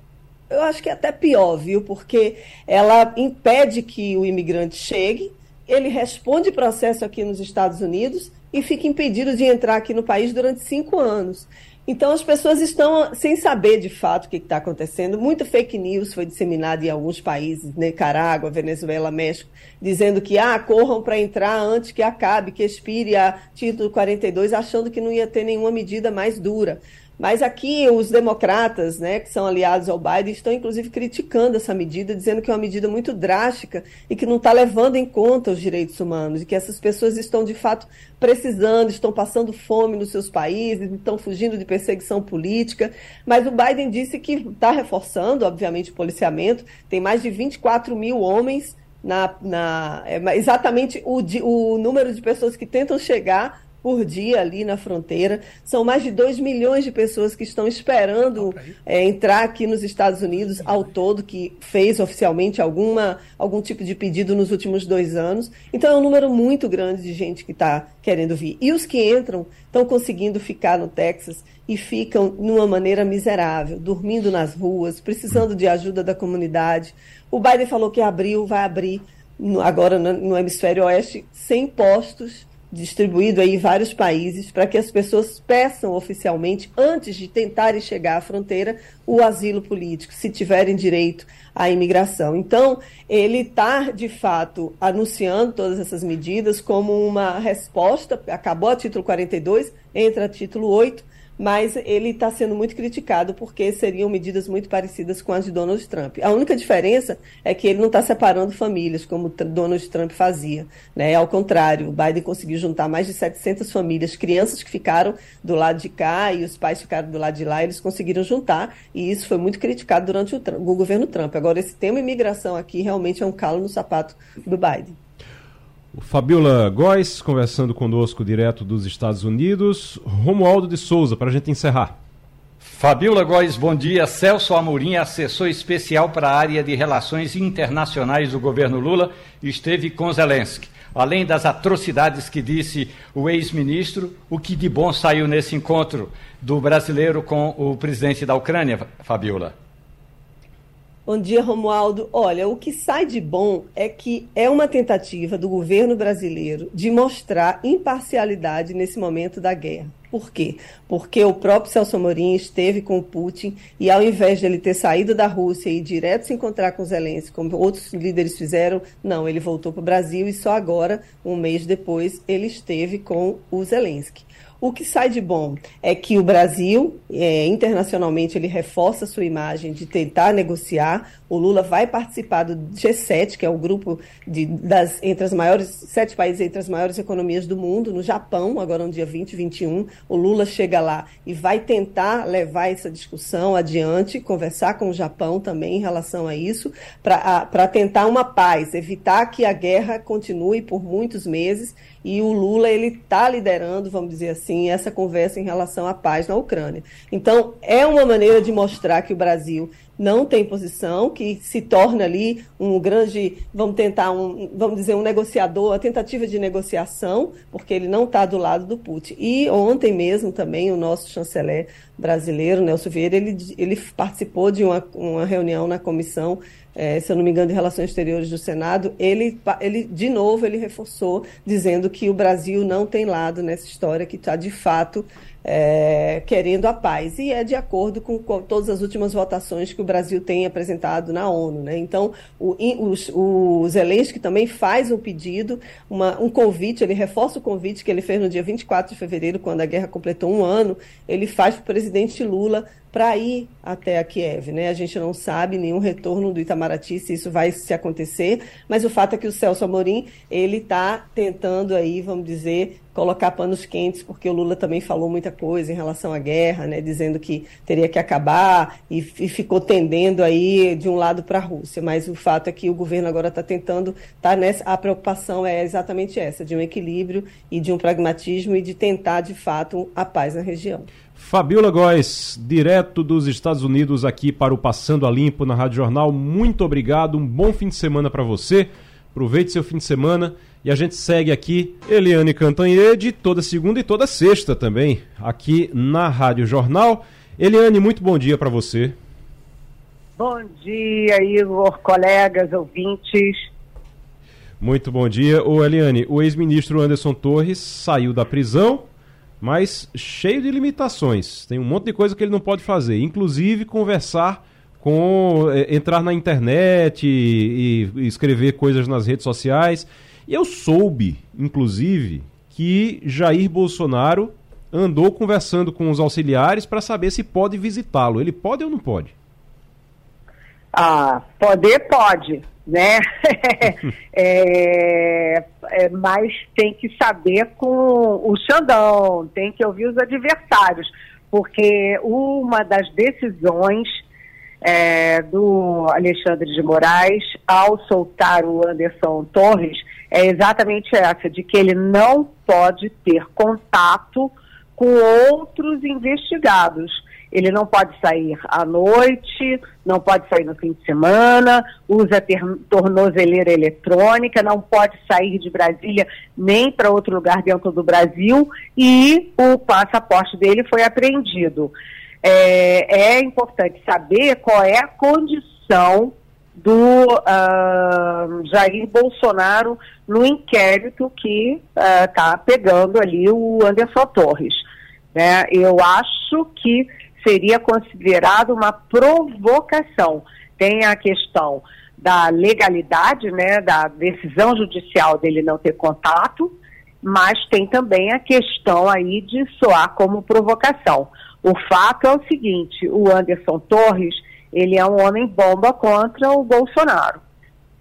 eu acho que é até pior, viu? Porque ela impede que o imigrante chegue, ele responde processo aqui nos Estados Unidos e fica impedido de entrar aqui no país durante cinco anos. Então as pessoas estão sem saber de fato o que está acontecendo. Muita fake news foi disseminada em alguns países, Nicarágua, Venezuela, México, dizendo que ah, corram para entrar antes que acabe, que expire a título 42, achando que não ia ter nenhuma medida mais dura. Mas aqui os democratas, né, que são aliados ao Biden, estão inclusive criticando essa medida, dizendo que é uma medida muito drástica e que não está levando em conta os direitos humanos, e que essas pessoas estão de fato precisando, estão passando fome nos seus países, estão fugindo de perseguição política. Mas o Biden disse que está reforçando, obviamente, o policiamento. Tem mais de 24 mil homens na, na é, exatamente o, o número de pessoas que tentam chegar por dia ali na fronteira. São mais de 2 milhões de pessoas que estão esperando é, entrar aqui nos Estados Unidos ao todo, que fez oficialmente alguma, algum tipo de pedido nos últimos dois anos. Então é um número muito grande de gente que está querendo vir. E os que entram estão conseguindo ficar no Texas e ficam numa maneira miserável, dormindo nas ruas, precisando de ajuda da comunidade. O Biden falou que abriu, vai abrir agora no hemisfério oeste, sem postos distribuído aí em vários países para que as pessoas peçam oficialmente, antes de tentarem chegar à fronteira, o asilo político, se tiverem direito à imigração. Então, ele está, de fato, anunciando todas essas medidas como uma resposta, acabou a título 42, entra a título 8, mas ele está sendo muito criticado porque seriam medidas muito parecidas com as de Donald Trump. A única diferença é que ele não está separando famílias, como Donald Trump fazia. Né? Ao contrário, o Biden conseguiu juntar mais de 700 famílias, crianças que ficaram do lado de cá e os pais ficaram do lado de lá, eles conseguiram juntar, e isso foi muito criticado durante o, o governo Trump. Agora, esse tema imigração aqui realmente é um calo no sapato do Biden. O Fabiola Góes conversando conosco direto dos Estados Unidos. Romualdo de Souza, para a gente encerrar. Fabiola Góes, bom dia. Celso Amorim, assessor especial para a área de relações internacionais do governo Lula, esteve com Zelensky. Além das atrocidades que disse o ex-ministro, o que de bom saiu nesse encontro do brasileiro com o presidente da Ucrânia, Fabiola? Bom dia, Romualdo. Olha, o que sai de bom é que é uma tentativa do governo brasileiro de mostrar imparcialidade nesse momento da guerra. Por quê? Porque o próprio Celso Amorim esteve com o Putin e, ao invés de ele ter saído da Rússia e ir direto se encontrar com Zelensky, como outros líderes fizeram, não, ele voltou para o Brasil e só agora, um mês depois, ele esteve com o Zelensky. O que sai de bom é que o Brasil, é, internacionalmente, ele reforça sua imagem de tentar negociar. O Lula vai participar do G7, que é o grupo de, das, entre as maiores, sete países entre as maiores economias do mundo, no Japão, agora no dia 20 e 21. O Lula chega lá e vai tentar levar essa discussão adiante, conversar com o Japão também em relação a isso, para tentar uma paz, evitar que a guerra continue por muitos meses e o Lula ele está liderando, vamos dizer assim, essa conversa em relação à paz na Ucrânia. Então é uma maneira de mostrar que o Brasil não tem posição, que se torna ali um grande, vamos tentar um, vamos dizer, um negociador, a tentativa de negociação, porque ele não está do lado do Putin. E ontem mesmo também o nosso chanceler brasileiro, Nelson Vieira, ele, ele participou de uma, uma reunião na comissão, é, se eu não me engano, de Relações Exteriores do Senado. Ele, ele, de novo, ele reforçou, dizendo que o Brasil não tem lado nessa história, que está, de fato, é, querendo a paz. E é de acordo com, com, todas as últimas votações que o Brasil tem apresentado na ONU. Né? Então, o, o, o Zelensky também faz um pedido, uma, um convite, ele reforça o convite que ele fez no dia 24 de fevereiro, quando a guerra completou um ano, ele faz para o presidente Lula para ir até a Kiev. Né? A gente não sabe nenhum retorno do Itamaraty se isso vai se acontecer, mas o fato é que o Celso Amorim ele está tentando aí, vamos dizer, colocar panos quentes, porque o Lula também falou muita coisa em relação à guerra, né? dizendo que teria que acabar e, e ficou tendendo aí de um lado para a Rússia. Mas o fato é que o governo agora está tentando, tá nessa, a preocupação é exatamente essa, de um equilíbrio e de um pragmatismo e de tentar, de fato, a paz na região. Fabiola Góes, direto dos Estados Unidos aqui para o Passando a Limpo na Rádio Jornal. Muito obrigado, um bom fim de semana para você. Aproveite seu fim de semana e a gente segue aqui Eliane Cantanhede toda segunda e toda sexta também, aqui na Rádio Jornal. Eliane, muito bom dia para você. Bom dia, Igor, colegas, ouvintes. Muito bom dia. Ô Eliane, o ex-ministro Anderson Torres saiu da prisão mas cheio de limitações. Tem um monte de coisa que ele não pode fazer, inclusive conversar com é, entrar na internet e, e, escrever coisas nas redes sociais. E eu soube, inclusive, que Jair Bolsonaro andou conversando com os auxiliares para saber se pode visitá-lo. Ele pode ou não pode? Ah, poder pode, né? é, é, mas tem que saber com o Xandão, tem que ouvir os adversários, porque uma das decisões é, do Alexandre de Moraes ao soltar o Anderson Torres é exatamente essa, de que ele não pode ter contato com outros investigados ele não pode sair à noite, não pode sair no fim de semana, usa tornozeleira eletrônica, não pode sair de Brasília nem para outro lugar dentro do Brasil e o passaporte dele foi apreendido. É, é importante saber qual é a condição do uh, Jair Bolsonaro no inquérito que está uh, pegando ali o Anderson Torres. Né? Eu acho que seria considerado uma provocação. Tem a questão da legalidade, né, da decisão judicial dele não ter contato, mas tem também a questão aí de soar como provocação. O fato é o seguinte, o Anderson Torres, ele é um homem bomba contra o Bolsonaro,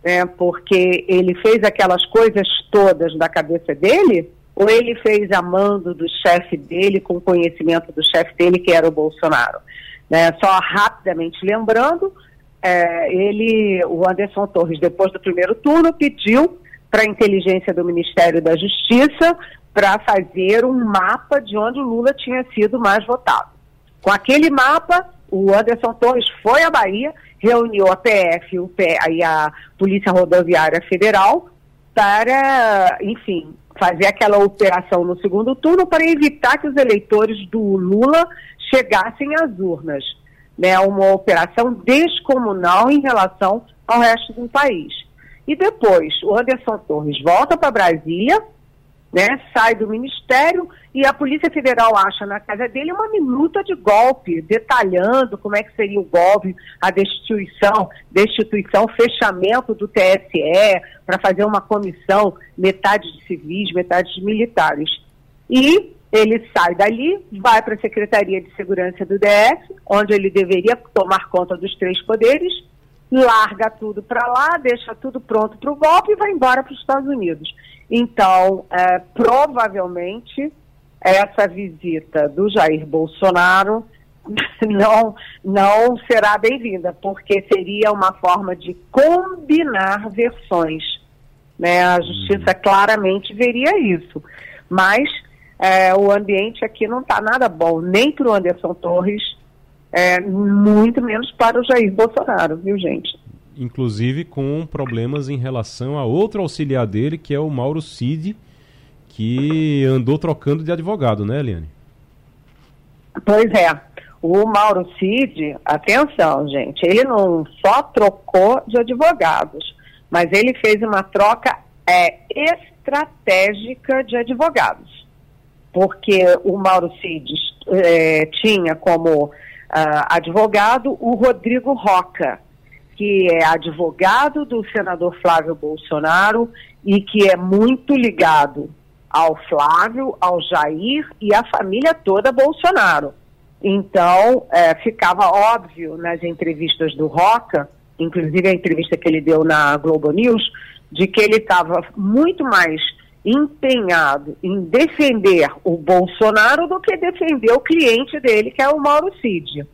né, porque ele fez aquelas coisas todas da cabeça dele ou ele fez a mando do chefe dele, com conhecimento do chefe dele, que era o Bolsonaro. Né? Só rapidamente lembrando, é, ele, o Anderson Torres, depois do primeiro turno, pediu para a inteligência do Ministério da Justiça para fazer um mapa de onde o Lula tinha sido mais votado. Com aquele mapa, o Anderson Torres foi à Bahia, reuniu a PF e a Polícia Rodoviária Federal para, enfim, fazer aquela operação no segundo turno para evitar que os eleitores do Lula chegassem às urnas. Né, uma operação descomunal em relação ao resto do país. E depois, o Anderson Torres volta para Brasília, né, sai do ministério e a Polícia Federal acha na casa dele uma minuta de golpe, detalhando como é que seria o golpe, a destituição, destituição, fechamento do TSE para fazer uma comissão, metade de civis, metade de militares. E ele sai dali, vai para a Secretaria de Segurança do DF, onde ele deveria tomar conta dos três poderes, larga tudo para lá, deixa tudo pronto para o golpe e vai embora para os Estados Unidos. Então, é, provavelmente, essa visita do Jair Bolsonaro não, não será bem-vinda, porque seria uma forma de combinar versões. Né? A justiça uhum. claramente veria isso. Mas é, o ambiente aqui não está nada bom, nem para o Anderson Torres, é, muito menos para o Jair Bolsonaro, viu, gente? inclusive com problemas em relação a outro auxiliar dele, que é o Mauro Cid, que andou trocando de advogado, né, Eliane? Pois é. O Mauro Cid, atenção, gente, ele não só trocou de advogados, mas ele fez uma troca é, estratégica de advogados. Porque o Mauro Cid é, tinha como uh, advogado o Rodrigo Roca, que é advogado do senador Flávio Bolsonaro e que é muito ligado ao Flávio, ao Jair e à família toda Bolsonaro. Então, é, ficava óbvio nas entrevistas do Roca, inclusive a entrevista que ele deu na Globo News, de que ele estava muito mais empenhado em defender o Bolsonaro do que defender o cliente dele, que é o Mauro Cid.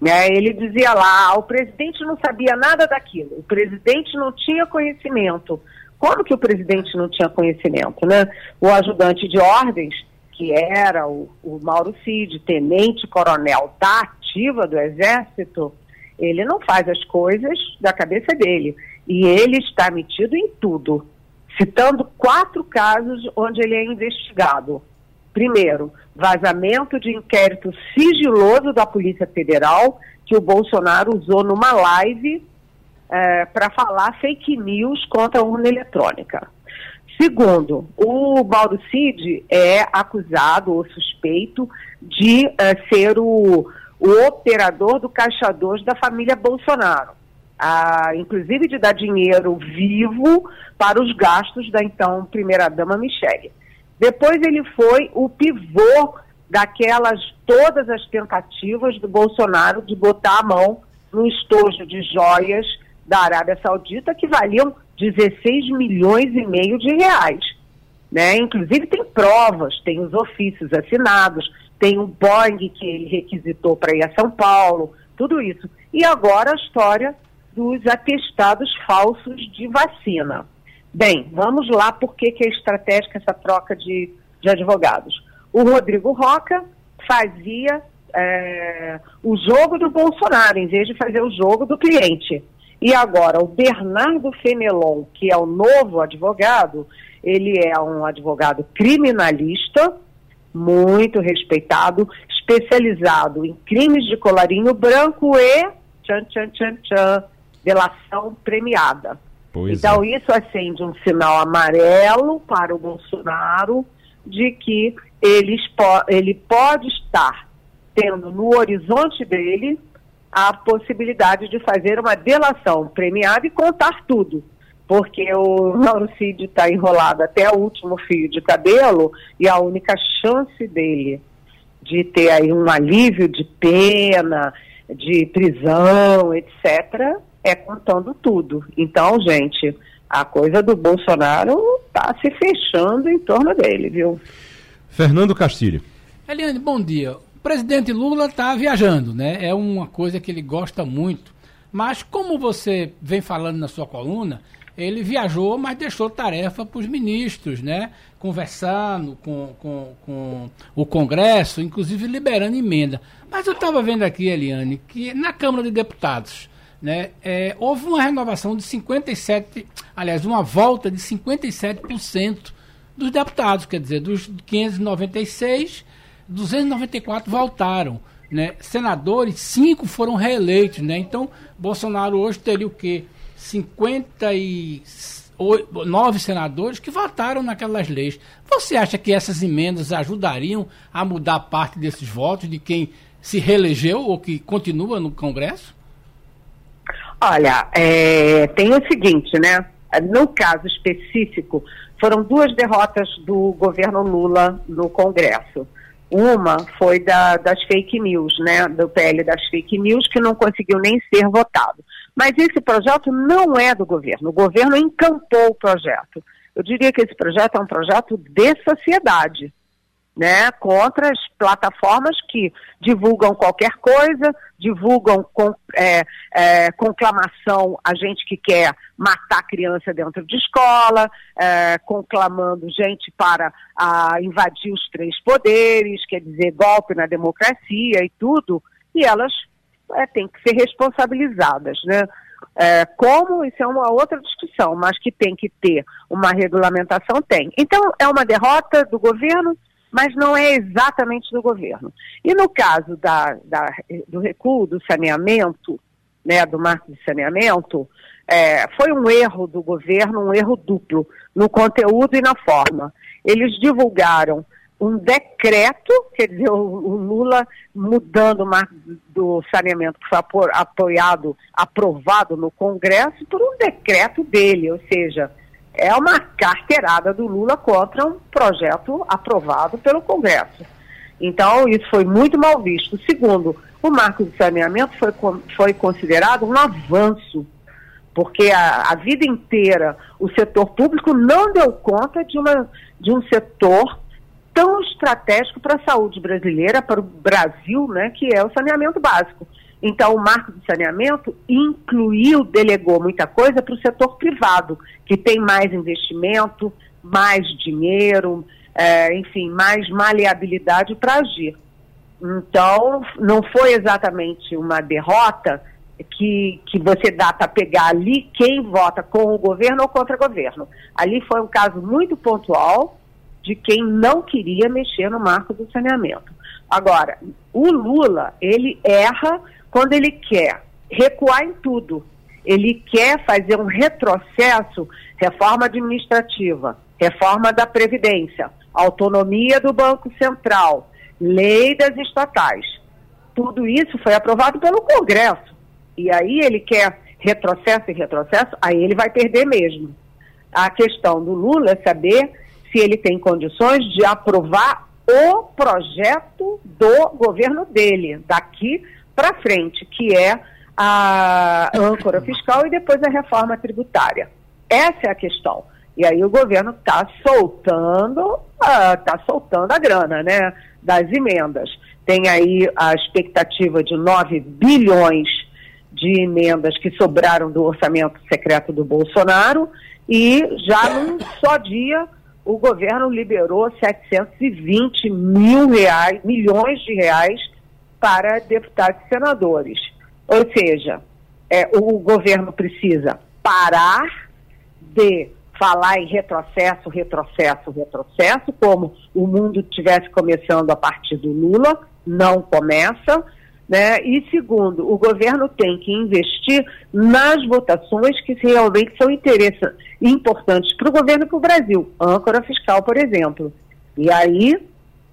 Né? Ele dizia lá, ah, o presidente não sabia nada daquilo, o presidente não tinha conhecimento. Como que o presidente não tinha conhecimento? Né? O ajudante de ordens que era o, o Mauro Cid, tenente-coronel da ativa do Exército, ele não faz as coisas da cabeça dele. E ele está metido em tudo, citando quatro casos onde ele é investigado. Primeiro, vazamento de inquérito sigiloso da Polícia Federal, que o Bolsonaro usou numa live é, para falar fake news contra a urna eletrônica. Segundo, o Mauro Cid é acusado ou suspeito de uh, ser o, o, operador do caixa 2 da família Bolsonaro. Ah, inclusive de dar dinheiro vivo para os gastos da então primeira-dama Michele. Depois ele foi o pivô daquelas todas as tentativas do Bolsonaro de botar a mão no estojo de joias da Arábia Saudita que valiam 16 milhões e meio de reais. Né? Inclusive tem provas, tem os ofícios assinados, tem o Boeing que ele requisitou para ir a São Paulo, tudo isso. E agora a história dos atestados falsos de vacina. Bem, vamos lá por que é estratégica essa troca de, de advogados. O Rodrigo Roca fazia é, o jogo do Bolsonaro, em vez de fazer o jogo do cliente. E agora, o Bernardo Fenelon, que é o novo advogado, ele é um advogado criminalista, muito respeitado, especializado em crimes de colarinho branco e tchan, tchan, tchan, tchan, delação premiada. Pois então, é. isso acende um sinal amarelo para o Bolsonaro de que ele, ele pode estar tendo no horizonte dele a possibilidade de fazer uma delação premiada e contar tudo. Porque o Mauro Cid está enrolado até o último fio de cabelo e a única chance dele de ter aí um alívio de pena, de prisão, etc., é contando tudo. Então, gente, a coisa do Bolsonaro está se fechando em torno dele, viu? Fernando Castilho. Eliane, bom dia presidente Lula está viajando, né? É uma coisa que ele gosta muito. Mas como você vem falando na sua coluna, ele viajou, mas deixou tarefa para os ministros, né? Conversando com, com, com o Congresso, inclusive liberando emenda. Mas eu estava vendo aqui, Eliane, que na Câmara de Deputados, né, é, houve uma renovação de 57, aliás, uma volta de 57% dos deputados, quer dizer, dos 596 294 voltaram. Né? Senadores, cinco foram reeleitos. Né? Então, Bolsonaro hoje teria o quê? 59 senadores que votaram naquelas leis. Você acha que essas emendas ajudariam a mudar parte desses votos de quem se reelegeu ou que continua no Congresso? Olha, é, tem o seguinte, né? No caso específico, foram duas derrotas do governo Lula no Congresso. Uma foi da, das fake news, né, do PL das fake news, que não conseguiu nem ser votado. Mas esse projeto não é do governo. O governo encampou o projeto. Eu diria que esse projeto é um projeto de sociedade né, contra as plataformas que divulgam qualquer coisa, divulgam com, é, é, conclamação a gente que quer matar criança dentro de escola, é, conclamando gente para a, invadir os três poderes, quer dizer, golpe na democracia e tudo, e elas é, têm que ser responsabilizadas, né? É, como isso é uma outra discussão, mas que tem que ter uma regulamentação, tem. Então, é uma derrota do governo, mas não é exatamente do governo. E no caso da, da, do recuo do saneamento, né, do marco de saneamento, é, foi um erro do governo, um erro duplo, no conteúdo e na forma. Eles divulgaram um decreto, quer dizer, o, Lula mudando o marco do saneamento que foi apoiado, aprovado no Congresso por um decreto dele, ou seja, é uma carteirada do Lula contra um projeto aprovado pelo Congresso. Então, isso foi muito mal visto. Segundo, o marco de saneamento foi, foi considerado um avanço, porque a, a vida inteira o setor público não deu conta de, uma, de um setor tão estratégico para a saúde brasileira, para o Brasil, né, que é o saneamento básico. Então, o marco de saneamento incluiu, delegou muita coisa para o setor privado, que tem mais investimento, mais dinheiro, é, enfim, mais maleabilidade para agir. Então, não foi exatamente uma derrota que, que você dá para pegar ali quem vota com o governo ou contra o governo. Ali foi um caso muito pontual de quem não queria mexer no marco do saneamento. Agora, o Lula, ele erra quando ele quer recuar em tudo. Ele quer fazer um retrocesso, reforma administrativa, reforma da Previdência, autonomia do Banco Central, lei das estatais. Tudo isso foi aprovado pelo Congresso. E aí ele quer retrocesso e retrocesso, aí ele vai perder mesmo. A questão do Lula é saber se ele tem condições de aprovar o projeto do governo dele, daqui para frente, que é a âncora fiscal e depois a reforma tributária. Essa é a questão. E aí o governo está soltando, está uh, soltando a grana, né, das emendas. Tem aí a expectativa de 9 bilhões de emendas que sobraram do orçamento secreto do Bolsonaro e já num só dia o governo liberou 720 mil reais, milhões de reais para deputados e senadores. Ou seja, é, o governo precisa parar de falar em retrocesso, retrocesso, retrocesso, como o mundo estivesse começando a partir do Lula, não começa. Né? E segundo, o governo tem que investir nas votações que realmente são importantes para o governo e para o Brasil. Âncora fiscal, por exemplo. E aí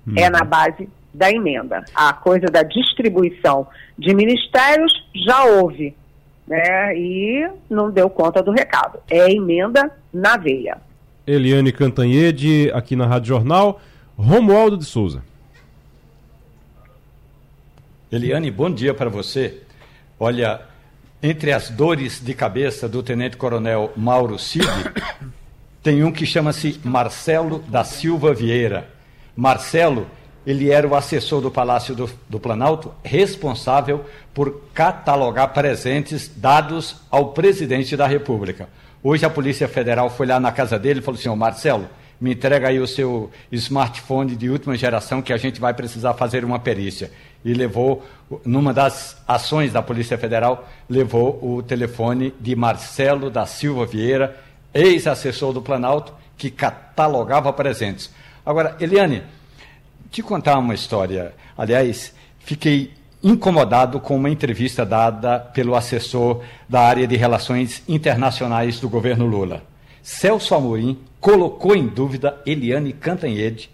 hum. é na base da emenda. A coisa da distribuição de ministérios já houve, né? E não deu conta do recado. É emenda na veia. Eliane Cantanhede, aqui na Rádio Jornal. Romualdo de Souza. Eliane, bom dia para você. Olha, entre as dores de cabeça do Tenente Coronel Mauro Cid, tem um que chama-se Marcelo da Silva Vieira. Marcelo ele era o assessor do Palácio do, do, Planalto, responsável por catalogar presentes dados ao presidente da República. Hoje a Polícia Federal foi lá na casa dele e falou assim: Marcelo, me entrega aí o seu smartphone de última geração que a gente vai precisar fazer uma perícia. E levou, numa das ações da Polícia Federal, levou o telefone de Marcelo da Silva Vieira, ex-assessor do Planalto, que catalogava presentes. Agora, Eliane te contar uma história. Aliás, fiquei incomodado com uma entrevista dada pelo assessor da área de relações internacionais do governo Lula. Celso Amorim colocou em dúvida Eliane Cantanhede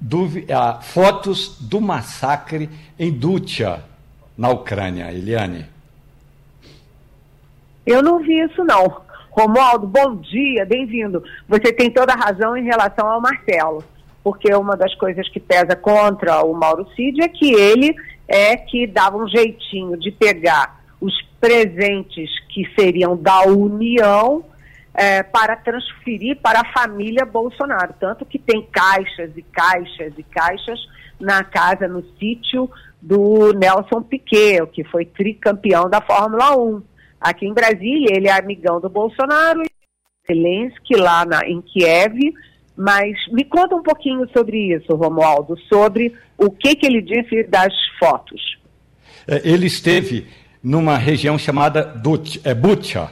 dúvida, fotos do massacre em Dutya, na Ucrânia. Eliane. Eu não vi isso, não. Romualdo, bom dia, bem-vindo. Você tem toda a razão em relação ao Marcelo porque uma das coisas que pesa contra o Mauro Cid é que ele é que dava um jeitinho de pegar os presentes que seriam da União é, para transferir para a família Bolsonaro. Tanto que tem caixas e caixas e caixas na casa, no sítio do Nelson Piquet, que foi tricampeão da Fórmula 1. Aqui em Brasília, ele é amigão do Bolsonaro e Zelensky lá na, em Kiev mas me conta um pouquinho sobre isso, Romualdo, sobre o que, que ele disse das fotos. É, ele esteve numa região chamada é, Butcha,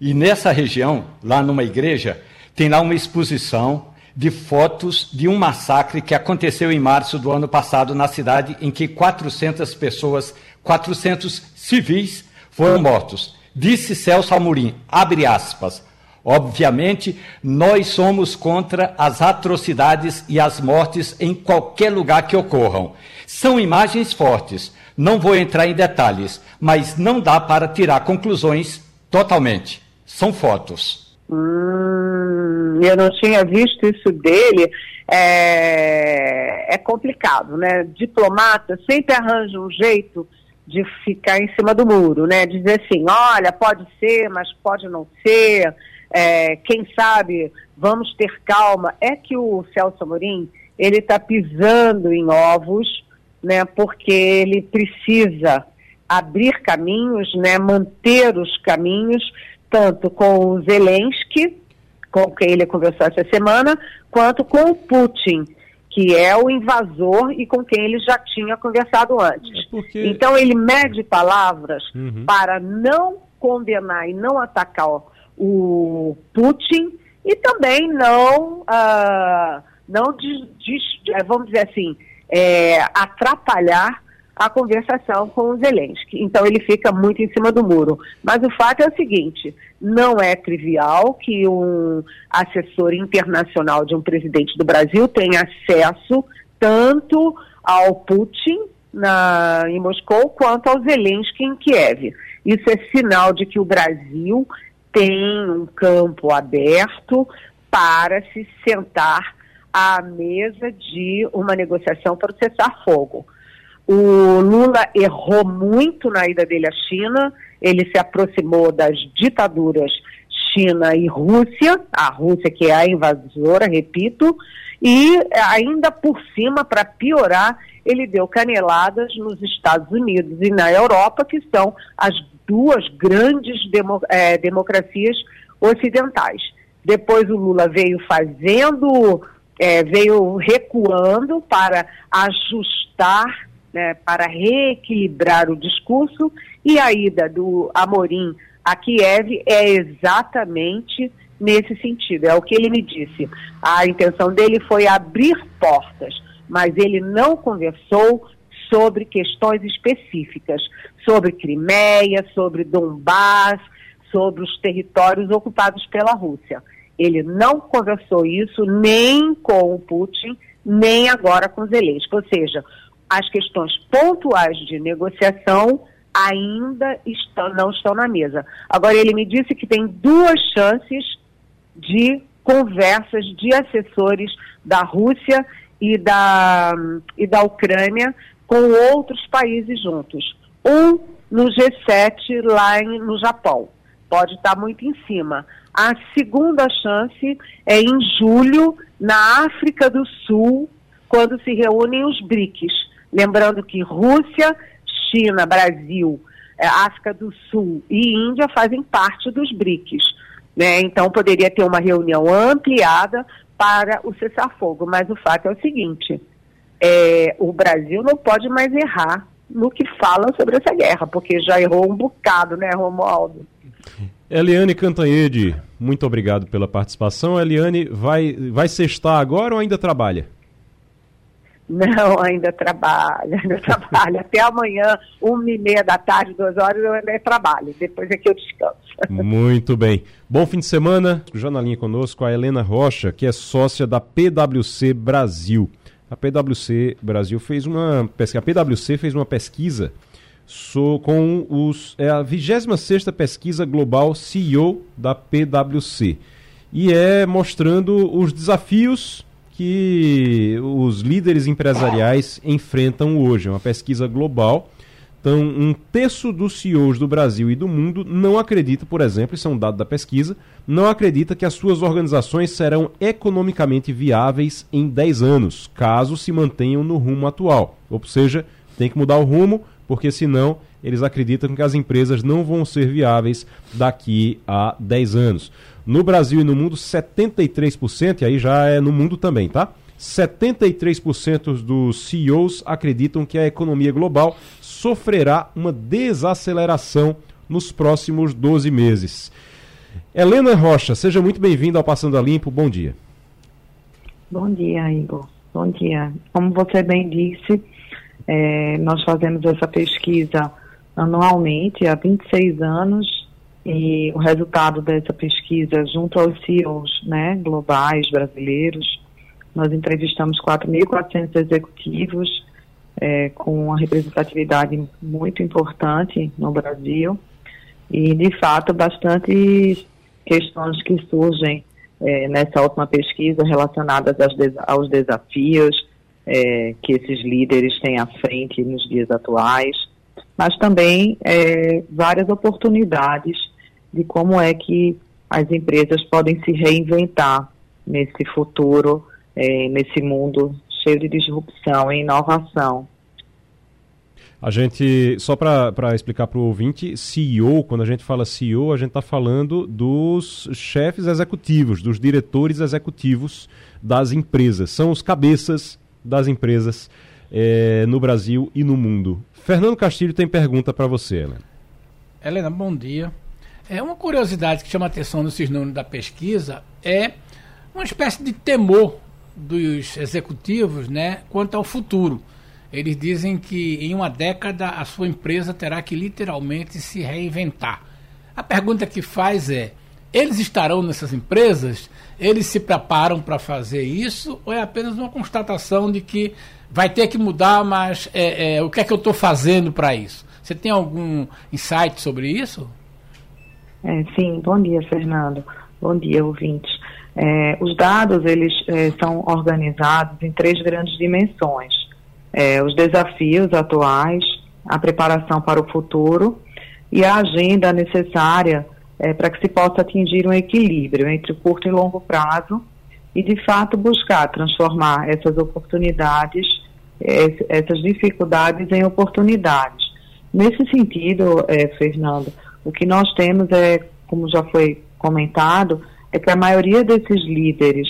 e nessa região, lá numa igreja, tem lá uma exposição de fotos de um massacre que aconteceu em março do ano passado na cidade, em que 400 pessoas, 400 civis foram mortos. Disse Celso Amorim, abre aspas, Obviamente, nós somos contra as atrocidades e as mortes em qualquer lugar que ocorram. São imagens fortes, não vou entrar em detalhes, mas não dá para tirar conclusões totalmente. São fotos. Hum, eu não tinha visto isso dele. É, é complicado, né? Diplomata sempre arranja um jeito de ficar em cima do muro, né? Dizer assim, olha, pode ser, mas pode não ser. É, quem sabe, vamos ter calma. É que o Celso Amorim, ele está pisando em ovos, né? Porque ele precisa abrir caminhos, né? Manter os caminhos, tanto com o Zelensky, com quem ele conversou essa semana, quanto com o Putin que é o invasor e com quem ele já tinha conversado antes. É porque... Então ele mede palavras uhum. para não condenar e não atacar o Putin e também não, uh, não vamos dizer assim, é, atrapalhar a conversação com o Zelensky. Então ele fica muito em cima do muro. Mas o fato é o seguinte: não é trivial que um assessor internacional de um presidente do Brasil tenha acesso tanto ao Putin na, em Moscou quanto ao Zelensky em Kiev. Isso é sinal de que o Brasil tem um campo aberto para se sentar à mesa de uma negociação para o cessar-fogo. O Lula errou muito na ida dele à China, ele se aproximou das ditaduras China e Rússia, a Rússia que é a invasora, repito, e ainda por cima, para piorar, ele deu caneladas nos Estados Unidos e na Europa, que são as duas grandes demo, é, democracias ocidentais. Depois o Lula veio fazendo, é, veio recuando para ajustar né, para reequilibrar o discurso, e a ida do Amorim a Kiev é exatamente nesse sentido. É o que ele me disse. A intenção dele foi abrir portas, mas ele não conversou sobre questões específicas, sobre Crimeia, sobre Donbass, sobre os territórios ocupados pela Rússia. Ele não conversou isso nem com o Putin, nem agora com Zelensky. Ou seja, as questões pontuais de negociação ainda estão, não estão na mesa. Agora, ele me disse que tem duas chances de conversas de assessores da Rússia e da, e da Ucrânia com outros países juntos. Um no G7 lá em, no Japão, pode estar muito em cima. A segunda chance é em julho, na África do Sul, quando se reúnem os BRICS Lembrando que Rússia, China, Brasil, é, África do Sul e Índia fazem parte dos BRICS. Né? Então poderia ter uma reunião ampliada para o cessar-fogo. Mas o fato é o seguinte: é, o Brasil não pode mais errar no que fala sobre essa guerra, porque já errou um bocado, né, Romualdo? Eliane Cantanhede, muito obrigado pela participação. Eliane, vai, vai sextar agora ou ainda trabalha? Não, ainda trabalho, ainda trabalho. Até amanhã, uma e meia da tarde, duas horas, eu ainda trabalho. Depois é que eu descanso. Muito bem. Bom fim de semana. Já na linha conosco a Helena Rocha, que é sócia da PwC Brasil. A PwC Brasil fez uma pesquisa. A PwC fez uma pesquisa com os. É a 26 pesquisa global CEO da PwC. E é mostrando os desafios que os líderes empresariais enfrentam hoje. É uma pesquisa global. Então, um terço dos CEOs do Brasil e do mundo não acredita, por exemplo, isso é um dado da pesquisa, não acredita que as suas organizações serão economicamente viáveis em 10 anos, caso se mantenham no rumo atual. Ou seja, tem que mudar o rumo, porque senão eles acreditam que as empresas não vão ser viáveis daqui a 10 anos. No Brasil e no mundo, 73%, e aí já é no mundo também, tá? 73% dos CEOs acreditam que a economia global sofrerá uma desaceleração nos próximos 12 meses. Helena Rocha, seja muito bem-vinda ao Passando a Limpo. Bom dia. Bom dia, Igor. Bom dia. Como você bem disse, é, nós fazemos essa pesquisa anualmente há 26 anos e o resultado dessa pesquisa junto aos CEOs né, globais brasileiros, nós entrevistamos 4.400 executivos é, com uma representatividade muito importante no Brasil. E, de fato, bastante questões que surgem é, nessa última pesquisa relacionadas aos, desafios é, que esses líderes têm à frente nos dias atuais, mas também é, várias oportunidades de como é que as empresas podem se reinventar nesse futuro, é, nesse mundo cheio de disrupção e inovação. A gente, só para explicar para o ouvinte, CEO, quando a gente fala CEO, a gente está falando dos chefes executivos, dos diretores executivos das empresas. São os cabeças das empresas é, no Brasil e no mundo. Fernando Castilho tem pergunta para você, Helena. Helena, bom dia. É uma curiosidade que chama a atenção nesses números da pesquisa é uma espécie de temor dos executivos, né, quanto ao futuro. Eles dizem que em uma década a sua empresa terá que literalmente se reinventar. A pergunta que faz é: eles estarão nessas empresas? Eles se preparam para fazer isso? Ou é apenas uma constatação de que vai ter que mudar, mas é, é, o que é que eu estou fazendo para isso? Você tem algum insight sobre isso? É, sim, bom dia, Fernando. Bom dia, ouvintes. É, os dados eles é, são organizados em três grandes dimensões é, os desafios atuais, a preparação para o futuro e a agenda necessária é, para que se possa atingir um equilíbrio entre curto e longo prazo e, de fato, buscar transformar essas oportunidades, essas dificuldades em oportunidades. Nesse sentido, é, Fernando, o que nós temos é, como já foi comentado, é que a maioria desses líderes,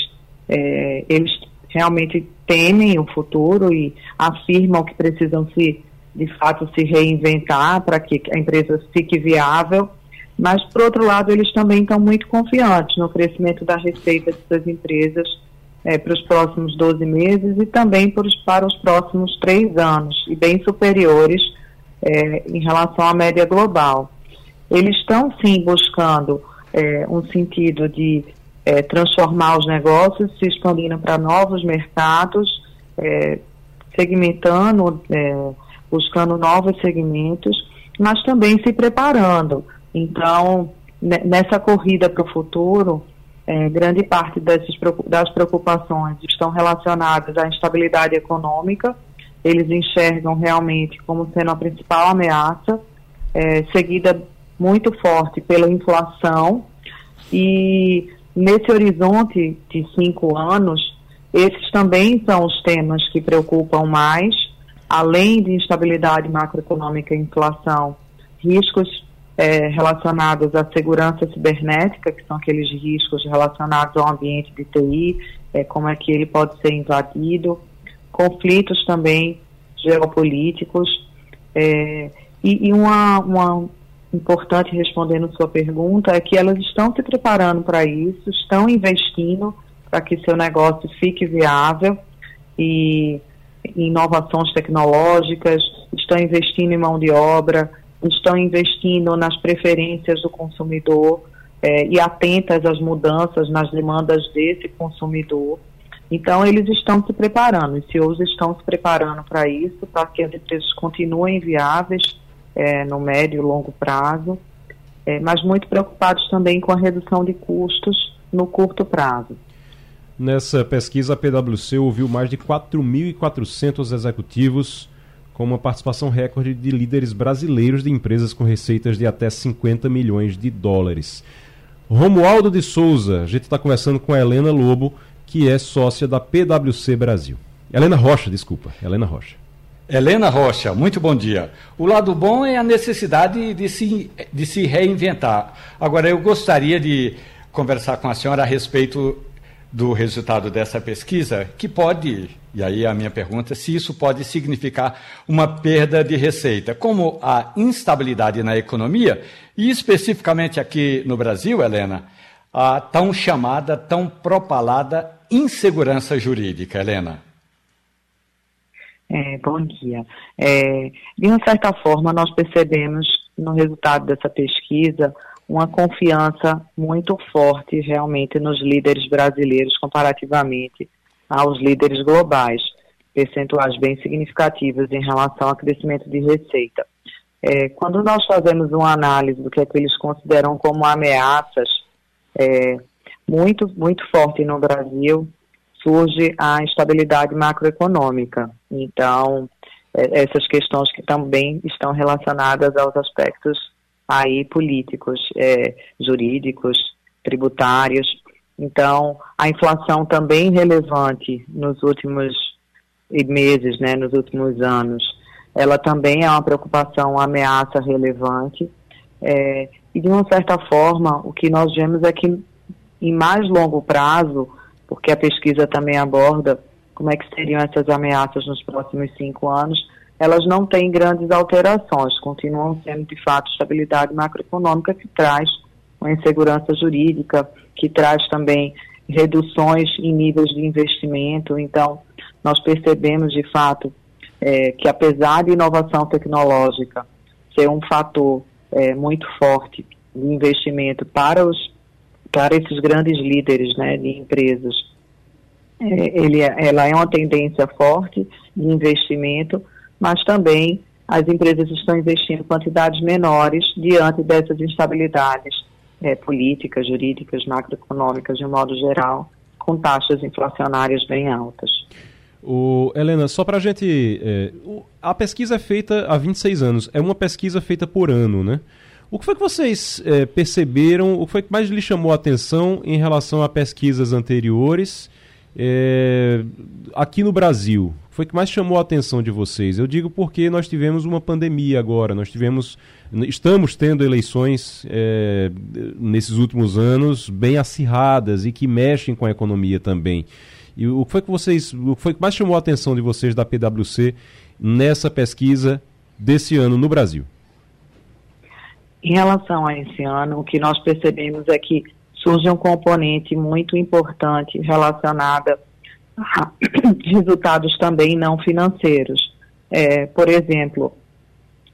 é, eles realmente temem o futuro e afirmam que precisam se, de fato, se reinventar para que a empresa fique viável. Mas, por outro lado, eles também estão muito confiantes no crescimento da receita dessas empresas é, para os próximos 12 meses e também para os, para os próximos três anos, e bem superiores é, em relação à média global. Eles estão, sim, buscando é, um sentido de é, transformar os negócios, se expandindo para novos mercados, é, segmentando, é, buscando novos segmentos, mas também se preparando. Então, nessa corrida para o futuro, é, grande parte dessas, das preocupações estão relacionadas à instabilidade econômica, eles enxergam realmente como sendo a principal ameaça, é, seguida muito forte pela inflação. E Nesse horizonte de cinco anos, esses também são os temas que preocupam mais, além de instabilidade macroeconômica e inflação, riscos é, relacionados à segurança cibernética, que são aqueles riscos relacionados ao ambiente de TI, é, como é que ele pode ser invadido, conflitos também geopolíticos, é, e, e uma, uma importante respondendo sua pergunta é que elas estão se preparando para isso, estão investindo para que seu negócio fique viável e inovações tecnológicas, estão investindo em mão de obra, estão investindo nas preferências do consumidor é, e atentas às mudanças nas demandas desse consumidor. Então, eles estão se preparando, os CEOs estão se preparando para isso, para que as empresas continuem viáveis é, no médio e longo prazo, é, mas muito preocupados também com a redução de custos no curto prazo. Nessa pesquisa, a PwC ouviu mais de 4.400 executivos, com uma participação recorde de líderes brasileiros de empresas com receitas de até 50 milhões de dólares. Romualdo de Souza, a gente está conversando com a Helena Lobo, que é sócia da PwC Brasil. Helena Rocha, desculpa, Helena Rocha. Helena Rocha, muito bom dia. O lado bom é a necessidade de se, de se reinventar. Agora, eu gostaria de conversar com a senhora a respeito do resultado dessa pesquisa, que pode, e aí a minha pergunta, se isso pode significar uma perda de receita, como a instabilidade na economia, e especificamente aqui no Brasil, Helena, a tão chamada, tão propalada insegurança jurídica, Helena? É, bom dia. É, de uma certa forma, nós percebemos no resultado dessa pesquisa uma confiança muito forte realmente nos líderes brasileiros comparativamente aos líderes globais, percentuais bem significativas em relação ao crescimento de receita. É, quando nós fazemos uma análise do que, é que eles consideram como ameaças é, muito, muito forte no Brasil, surge a instabilidade macroeconômica. Então, é, essas questões que também estão relacionadas aos aspectos aí políticos, é, jurídicos, tributários. Então, a inflação também relevante nos últimos meses, né, nos últimos anos, ela também é uma preocupação, uma ameaça relevante. É, e, de uma certa forma, o que nós vemos é que, em mais longo prazo, porque a pesquisa também aborda como é que seriam essas ameaças nos próximos cinco anos, elas não têm grandes alterações, continuam sendo de fato estabilidade macroeconômica que traz uma insegurança jurídica, que traz também reduções em níveis de investimento. Então, nós percebemos de fato é, que apesar de inovação tecnológica ser um fator é, muito forte de investimento para os para esses grandes líderes né, de empresas, é, ele, é, ela é uma tendência forte de investimento, mas também as empresas estão investindo quantidades menores diante dessas instabilidades é, políticas, jurídicas, macroeconômicas, de um modo geral, com taxas inflacionárias bem altas. O, Helena, só para a gente. É, a pesquisa é feita há 26 anos, é uma pesquisa feita por ano, né? O que foi que vocês é, perceberam, o que foi que mais lhe chamou a atenção em relação a pesquisas anteriores é, aqui no Brasil? O que foi que mais chamou a atenção de vocês? Eu digo porque nós tivemos uma pandemia agora, nós tivemos, estamos tendo eleições é, nesses últimos anos bem acirradas e que mexem com a economia também. E o que foi que vocês, o que foi que mais chamou a atenção de vocês da PwC nessa pesquisa desse ano no Brasil? Em relação a esse ano, o que nós percebemos é que surge um componente muito importante relacionado a resultados também não financeiros. É, por exemplo,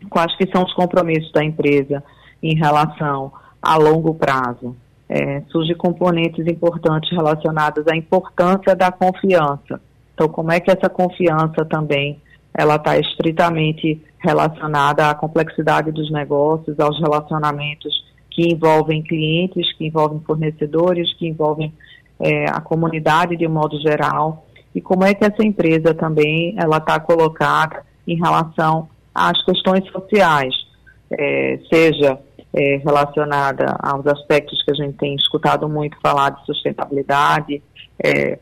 quais que são os compromissos da empresa em relação a longo prazo? É, surgem componentes importantes relacionados à importância da confiança. Então, como é que essa confiança também ela está estritamente relacionada à complexidade dos negócios, aos relacionamentos que envolvem clientes, que envolvem fornecedores, que envolvem é, a comunidade de um modo geral, e como é que essa empresa também ela está colocada em relação às questões sociais, é, seja é, relacionada aos aspectos que a gente tem escutado muito falar de sustentabilidade é,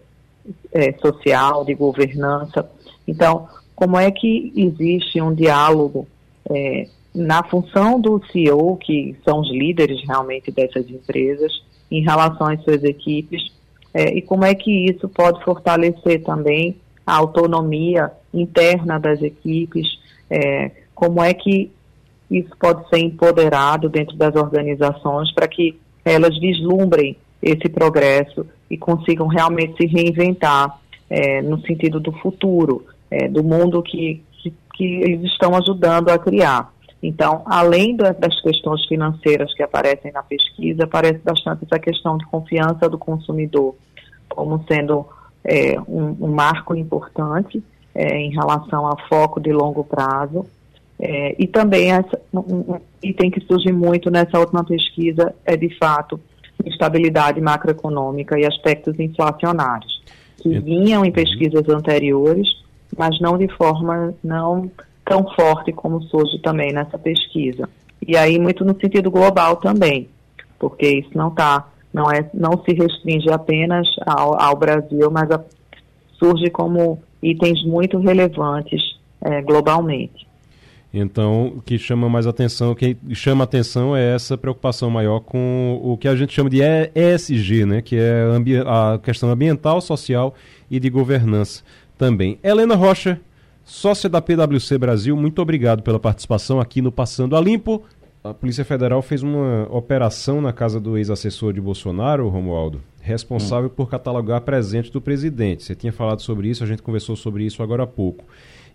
é, social, de governança. Então, como é que existe um diálogo é, na função do CEO, que são os líderes realmente dessas empresas, em relação às suas equipes, é, e como é que isso pode fortalecer também a autonomia interna das equipes, é, como é que isso pode ser empoderado dentro das organizações para que elas vislumbrem esse progresso e consigam realmente se reinventar é, no sentido do futuro, é, do mundo que, que, que, eles estão ajudando a criar. Então, além das questões financeiras que aparecem na pesquisa, aparece bastante essa questão de confiança do consumidor como sendo é, um, um, marco importante é, em relação a foco de longo prazo. É, e também essa, um item que surge muito nessa última pesquisa é, de fato, estabilidade macroeconômica e aspectos inflacionários, que vinham em pesquisas anteriores, mas não de forma não tão forte como surge também nessa pesquisa. E aí muito no sentido global também, porque isso não está, não é, não se restringe apenas ao, ao Brasil, mas a, surge como itens muito relevantes é, globalmente. Então, o que chama mais atenção, o que chama atenção é essa preocupação maior com o que a gente chama de ESG, né, que é a questão ambiental, social e de governança também. Helena Rocha, sócia da PwC Brasil, muito obrigado pela participação aqui no Passando a Limpo. a Polícia Federal fez uma operação na casa do ex-assessor de Bolsonaro, Romualdo, responsável por catalogar presentes do presidente. Você tinha falado sobre isso, a gente conversou sobre isso agora há pouco.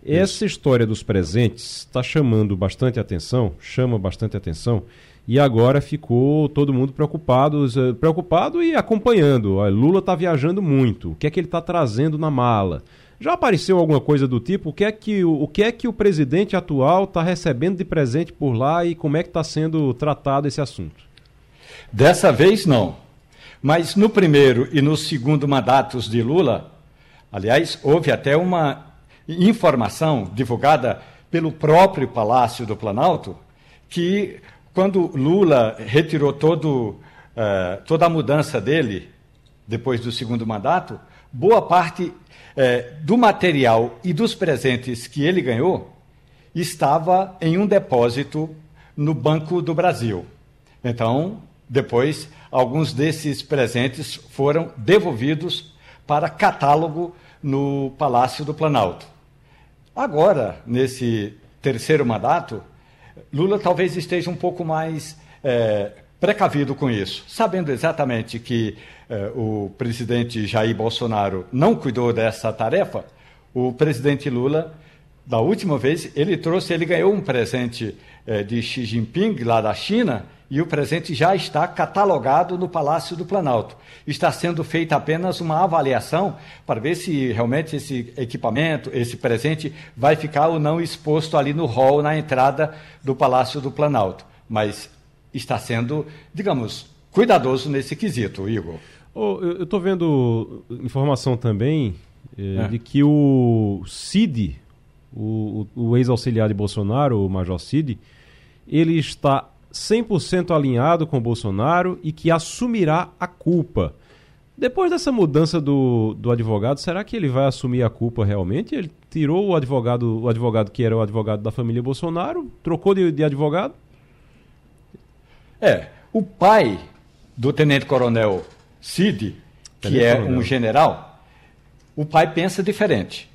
Essa história dos presentes está chamando bastante atenção, chama bastante atenção, e agora ficou todo mundo preocupado, eh, preocupado e acompanhando. Lula está viajando muito. O que é que ele está trazendo na mala? Já apareceu alguma coisa do tipo? O que é que o, o, que é que o presidente atual está recebendo de presente por lá e como é que está sendo tratado esse assunto? Dessa vez não. Mas no primeiro e no segundo mandatos de Lula, aliás, houve até uma informação divulgada pelo próprio Palácio do Planalto que quando Lula retirou todo, uh, toda a mudança dele depois do segundo mandato, boa parte é, do material e dos presentes que ele ganhou estava em um depósito no Banco do Brasil. Então, depois, alguns desses presentes foram devolvidos para catálogo no Palácio do Planalto. Agora, nesse terceiro mandato, Lula talvez esteja um pouco mais é, precavido com isso, sabendo exatamente que eh, o presidente Jair Bolsonaro não cuidou dessa tarefa, o presidente Lula, da última vez, ele trouxe, ele ganhou um presente eh, de Xi Jinping lá da China e o presente já está catalogado no Palácio do Planalto. Está sendo feita apenas uma avaliação para ver se realmente esse equipamento, esse presente, vai ficar ou não exposto ali no hall, na entrada do Palácio do Planalto. Mas está sendo, digamos, cuidadoso nesse quesito, Igor. Oh, eu estou vendo informação também eh, é. de que o Cid, o, o ex-auxiliar de Bolsonaro, o Major Cid, ele está 100% alinhado com o Bolsonaro e que assumirá a culpa. Depois dessa mudança do, do advogado, será que ele vai assumir a culpa realmente? Ele tirou o advogado, o advogado que era o advogado da família Bolsonaro, trocou de, de advogado? É, o pai do tenente-coronel Cid, que é um general, o pai pensa diferente.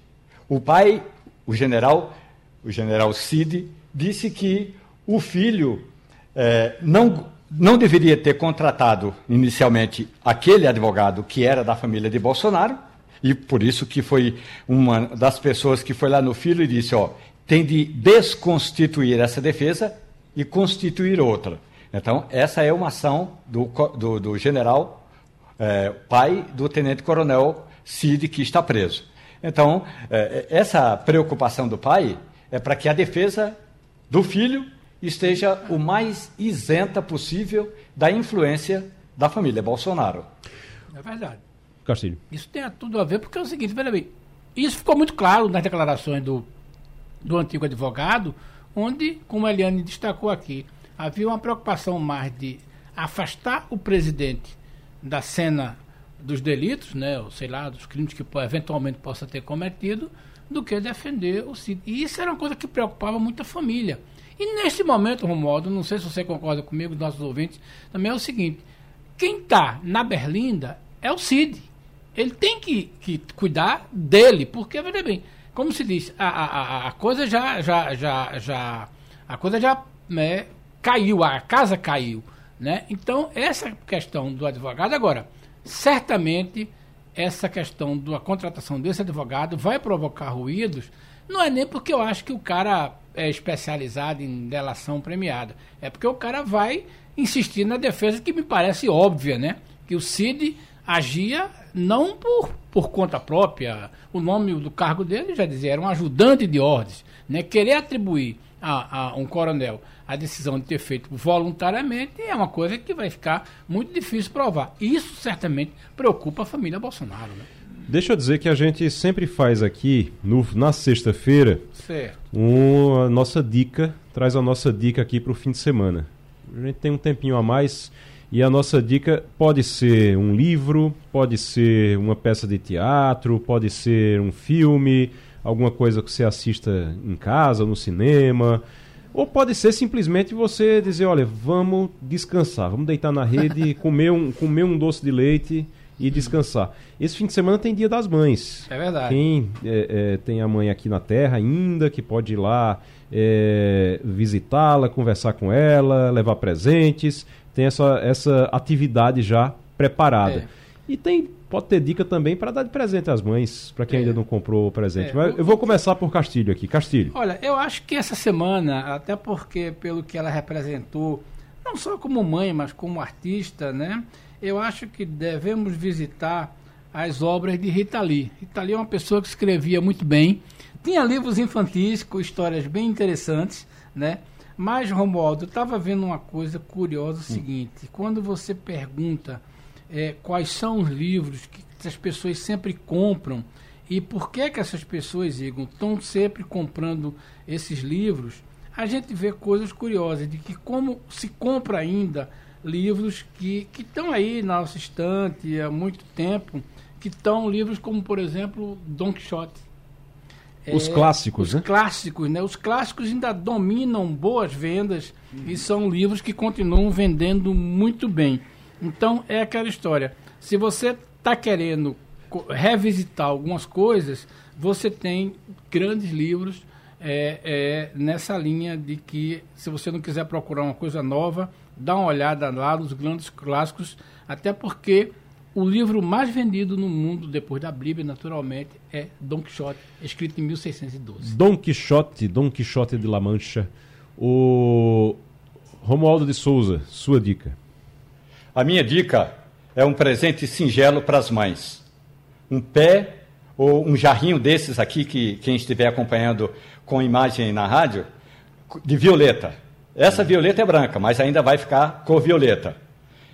O pai, o general, o general Cid, disse que o filho é, não, não deveria ter contratado inicialmente aquele advogado que era da família de Bolsonaro, e por isso que foi uma das pessoas que foi lá no filho e disse, ó, tem de desconstituir essa defesa e constituir outra. Então, essa é uma ação do, do, do general, é, pai do tenente-coronel Cid, que está preso. Então, é, essa preocupação do pai é para que a defesa do filho esteja o mais isenta possível da influência da família Bolsonaro. É verdade. Castilho. Isso tem tudo a ver, porque é o seguinte, veja bem, isso ficou muito claro nas declarações do, do antigo advogado, onde, como a Eliane destacou aqui, havia uma preocupação mais de afastar o presidente da cena dos delitos, né, ou sei lá, dos crimes que eventualmente possa ter cometido, do que defender o Cid. E isso era uma coisa que preocupava muito a família. E neste momento, Romualdo, não sei se você concorda comigo, nossos ouvintes, também é o seguinte: quem está na Berlinda é o Cid. Ele tem que, que cuidar dele, porque, veja bem, como se diz, a, a, a coisa já, já, já, já, a coisa já né, caiu, a casa caiu. Né? Então, essa questão do advogado, agora, certamente essa questão da contratação desse advogado vai provocar ruídos, não é nem porque eu acho que o cara é especializado em delação premiada, é porque o cara vai insistir na defesa que me parece óbvia, né? Que o Cid agia não por, por conta própria, o nome do cargo dele já dizia, era um ajudante de ordens, né? Querer atribuir a, a um coronel a decisão de ter feito voluntariamente é uma coisa que vai ficar muito difícil provar. Isso certamente preocupa a família Bolsonaro. Né? Deixa eu dizer que a gente sempre faz aqui, no, na sexta-feira, uma nossa dica, traz a nossa dica aqui para o fim de semana. A gente tem um tempinho a mais e a nossa dica pode ser um livro, pode ser uma peça de teatro, pode ser um filme, alguma coisa que você assista em casa, no cinema. Ou pode ser simplesmente você dizer, olha, vamos descansar, vamos deitar na rede, comer um, comer um doce de leite e descansar. Esse fim de semana tem Dia das Mães. É verdade. Quem é, é, tem a mãe aqui na Terra ainda, que pode ir lá é, visitá-la, conversar com ela, levar presentes, tem essa, essa atividade já preparada. É. E tem pode ter dica também para dar de presente às mães, para quem É. ainda não comprou o presente. É, Mas eu vou começar por Castilho aqui. Castilho. Olha, eu acho que essa semana, até porque pelo que ela representou, não só como mãe, mas como artista, né? Eu acho que devemos visitar as obras de Rita Lee. Rita Lee é uma pessoa que escrevia muito bem, tinha livros infantis com histórias bem interessantes, né? Mas, Romualdo, eu estava vendo uma coisa curiosa, o seguinte, quando você pergunta eh, quais são os livros que as pessoas sempre compram e por que que essas pessoas, Igor, estão sempre comprando esses livros, a gente vê coisas curiosas de que como se compra ainda livros que que estão aí na nossa estante há muito tempo, que estão livros como, por exemplo, Don Quixote. Os clássicos, os né? clássicos, né? Os clássicos ainda dominam boas vendas e são livros que continuam vendendo muito bem. Então é aquela história. Se você está querendo revisitar algumas coisas, você tem grandes livros é, é, nessa linha de que se você não quiser procurar uma coisa nova, dá uma olhada lá nos grandes clássicos, até porque o livro mais vendido no mundo, depois da Bíblia, naturalmente, é Don Quixote, escrito em 1612. Dom Quixote, Dom Quixote de La Mancha. O Romualdo de Souza, sua dica. A minha dica é um presente singelo para as mães. Um pé ou um jarrinho desses aqui, que quem estiver acompanhando com imagem na rádio, de violeta. Essa violeta é branca, mas ainda vai ficar cor violeta.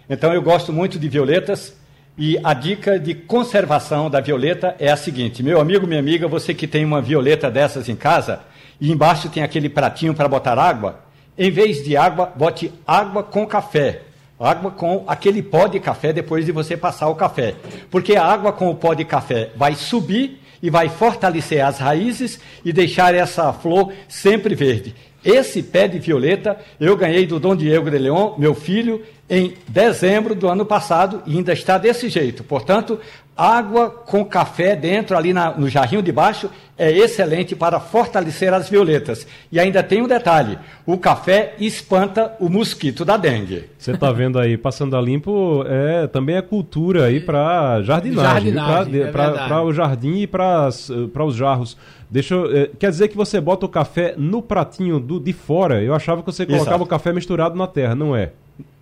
Então eu gosto muito de violetas e a dica de conservação da violeta é a seguinte: meu amigo, minha amiga, você que tem uma violeta dessas em casa e embaixo tem aquele pratinho para botar água, em vez de água, bote água com café. Água com aquele pó de café depois de você passar o café. Porque a água com o pó de café vai subir e vai fortalecer as raízes e deixar essa flor sempre verde. Esse pé de violeta eu ganhei do Dom Diego de Leon, meu filho, em dezembro do ano passado e ainda está desse jeito. Portanto, água com café dentro, ali na- no jarrinho de baixo, é excelente para fortalecer as violetas. E ainda tem um detalhe: o café espanta o mosquito da dengue. Você tá vendo aí, passando a limpo, é, também é cultura aí para jardinagem, Jardinagem, é para o jardim e para os jarros. Deixa eu, é, quer dizer que você bota o café no pratinho do, de fora? Eu achava que você colocava Exato. o café misturado na terra, não é?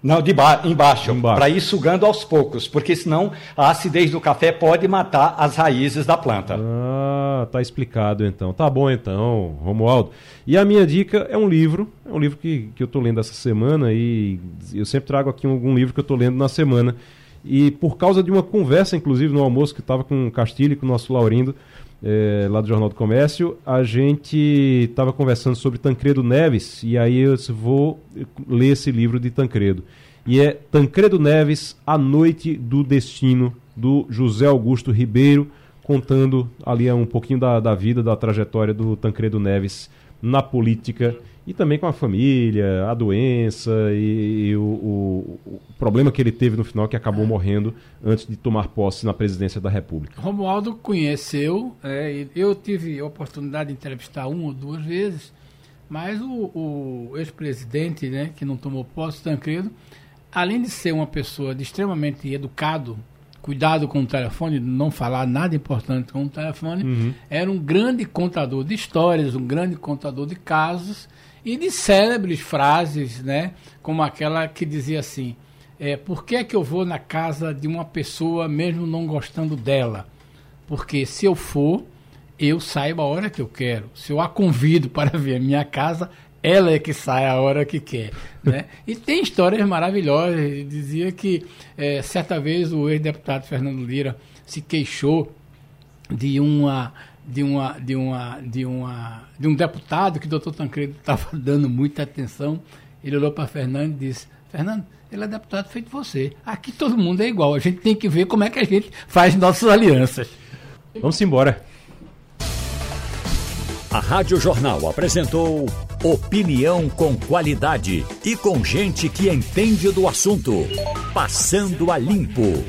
Não, de ba embaixo, Embaixo. para ir sugando aos poucos, porque senão a acidez do café pode matar as raízes da planta. Ah, tá explicado então. Tá bom então, Romualdo. E a minha dica é um livro, é um livro que, que eu tô lendo essa semana e eu sempre trago aqui algum livro que eu tô lendo na semana. E por causa de uma conversa, inclusive, no almoço que estava com o Castilho e com o nosso Laurindo, eh, lá do Jornal do Comércio, a gente estava conversando sobre Tancredo Neves, e aí eu disse, vou ler esse livro de Tancredo. E é Tancredo Neves, A Noite do Destino, do José Augusto Ribeiro, contando ali um pouquinho da, da vida, da trajetória do Tancredo Neves na política e também com a família, a doença e, e o, o- o problema que ele teve no final, que acabou morrendo antes de tomar posse na presidência da República. Romualdo conheceu, é, eu tive a oportunidade de entrevistar uma ou duas vezes, mas o, o ex-presidente, né, que não tomou posse, Tancredo, além de ser uma pessoa de extremamente educado, cuidado com o telefone, não falar nada importante com o telefone, era um grande contador de histórias, um grande contador de casos e de célebres frases, né, como aquela que dizia assim: é, por que é que eu vou na casa de uma pessoa mesmo não gostando dela? Porque se eu for, eu saio a hora que eu quero. Se eu a convido para vir à minha casa, ela é que sai a hora que quer. Né? E tem histórias maravilhosas. Ele dizia que eh, certa vez o ex-deputado Fernando Lira se queixou de uma de uma de uma de uma de um deputado que o doutor Tancredo estava dando muita atenção. Ele olhou para Fernando e disse: Fernando, ele é deputado feito você. Aqui todo mundo é igual. A gente tem que ver como é que a gente faz nossas alianças. Vamos embora. A Rádio Jornal apresentou opinião com qualidade e com gente que entende do assunto. Passando a limpo.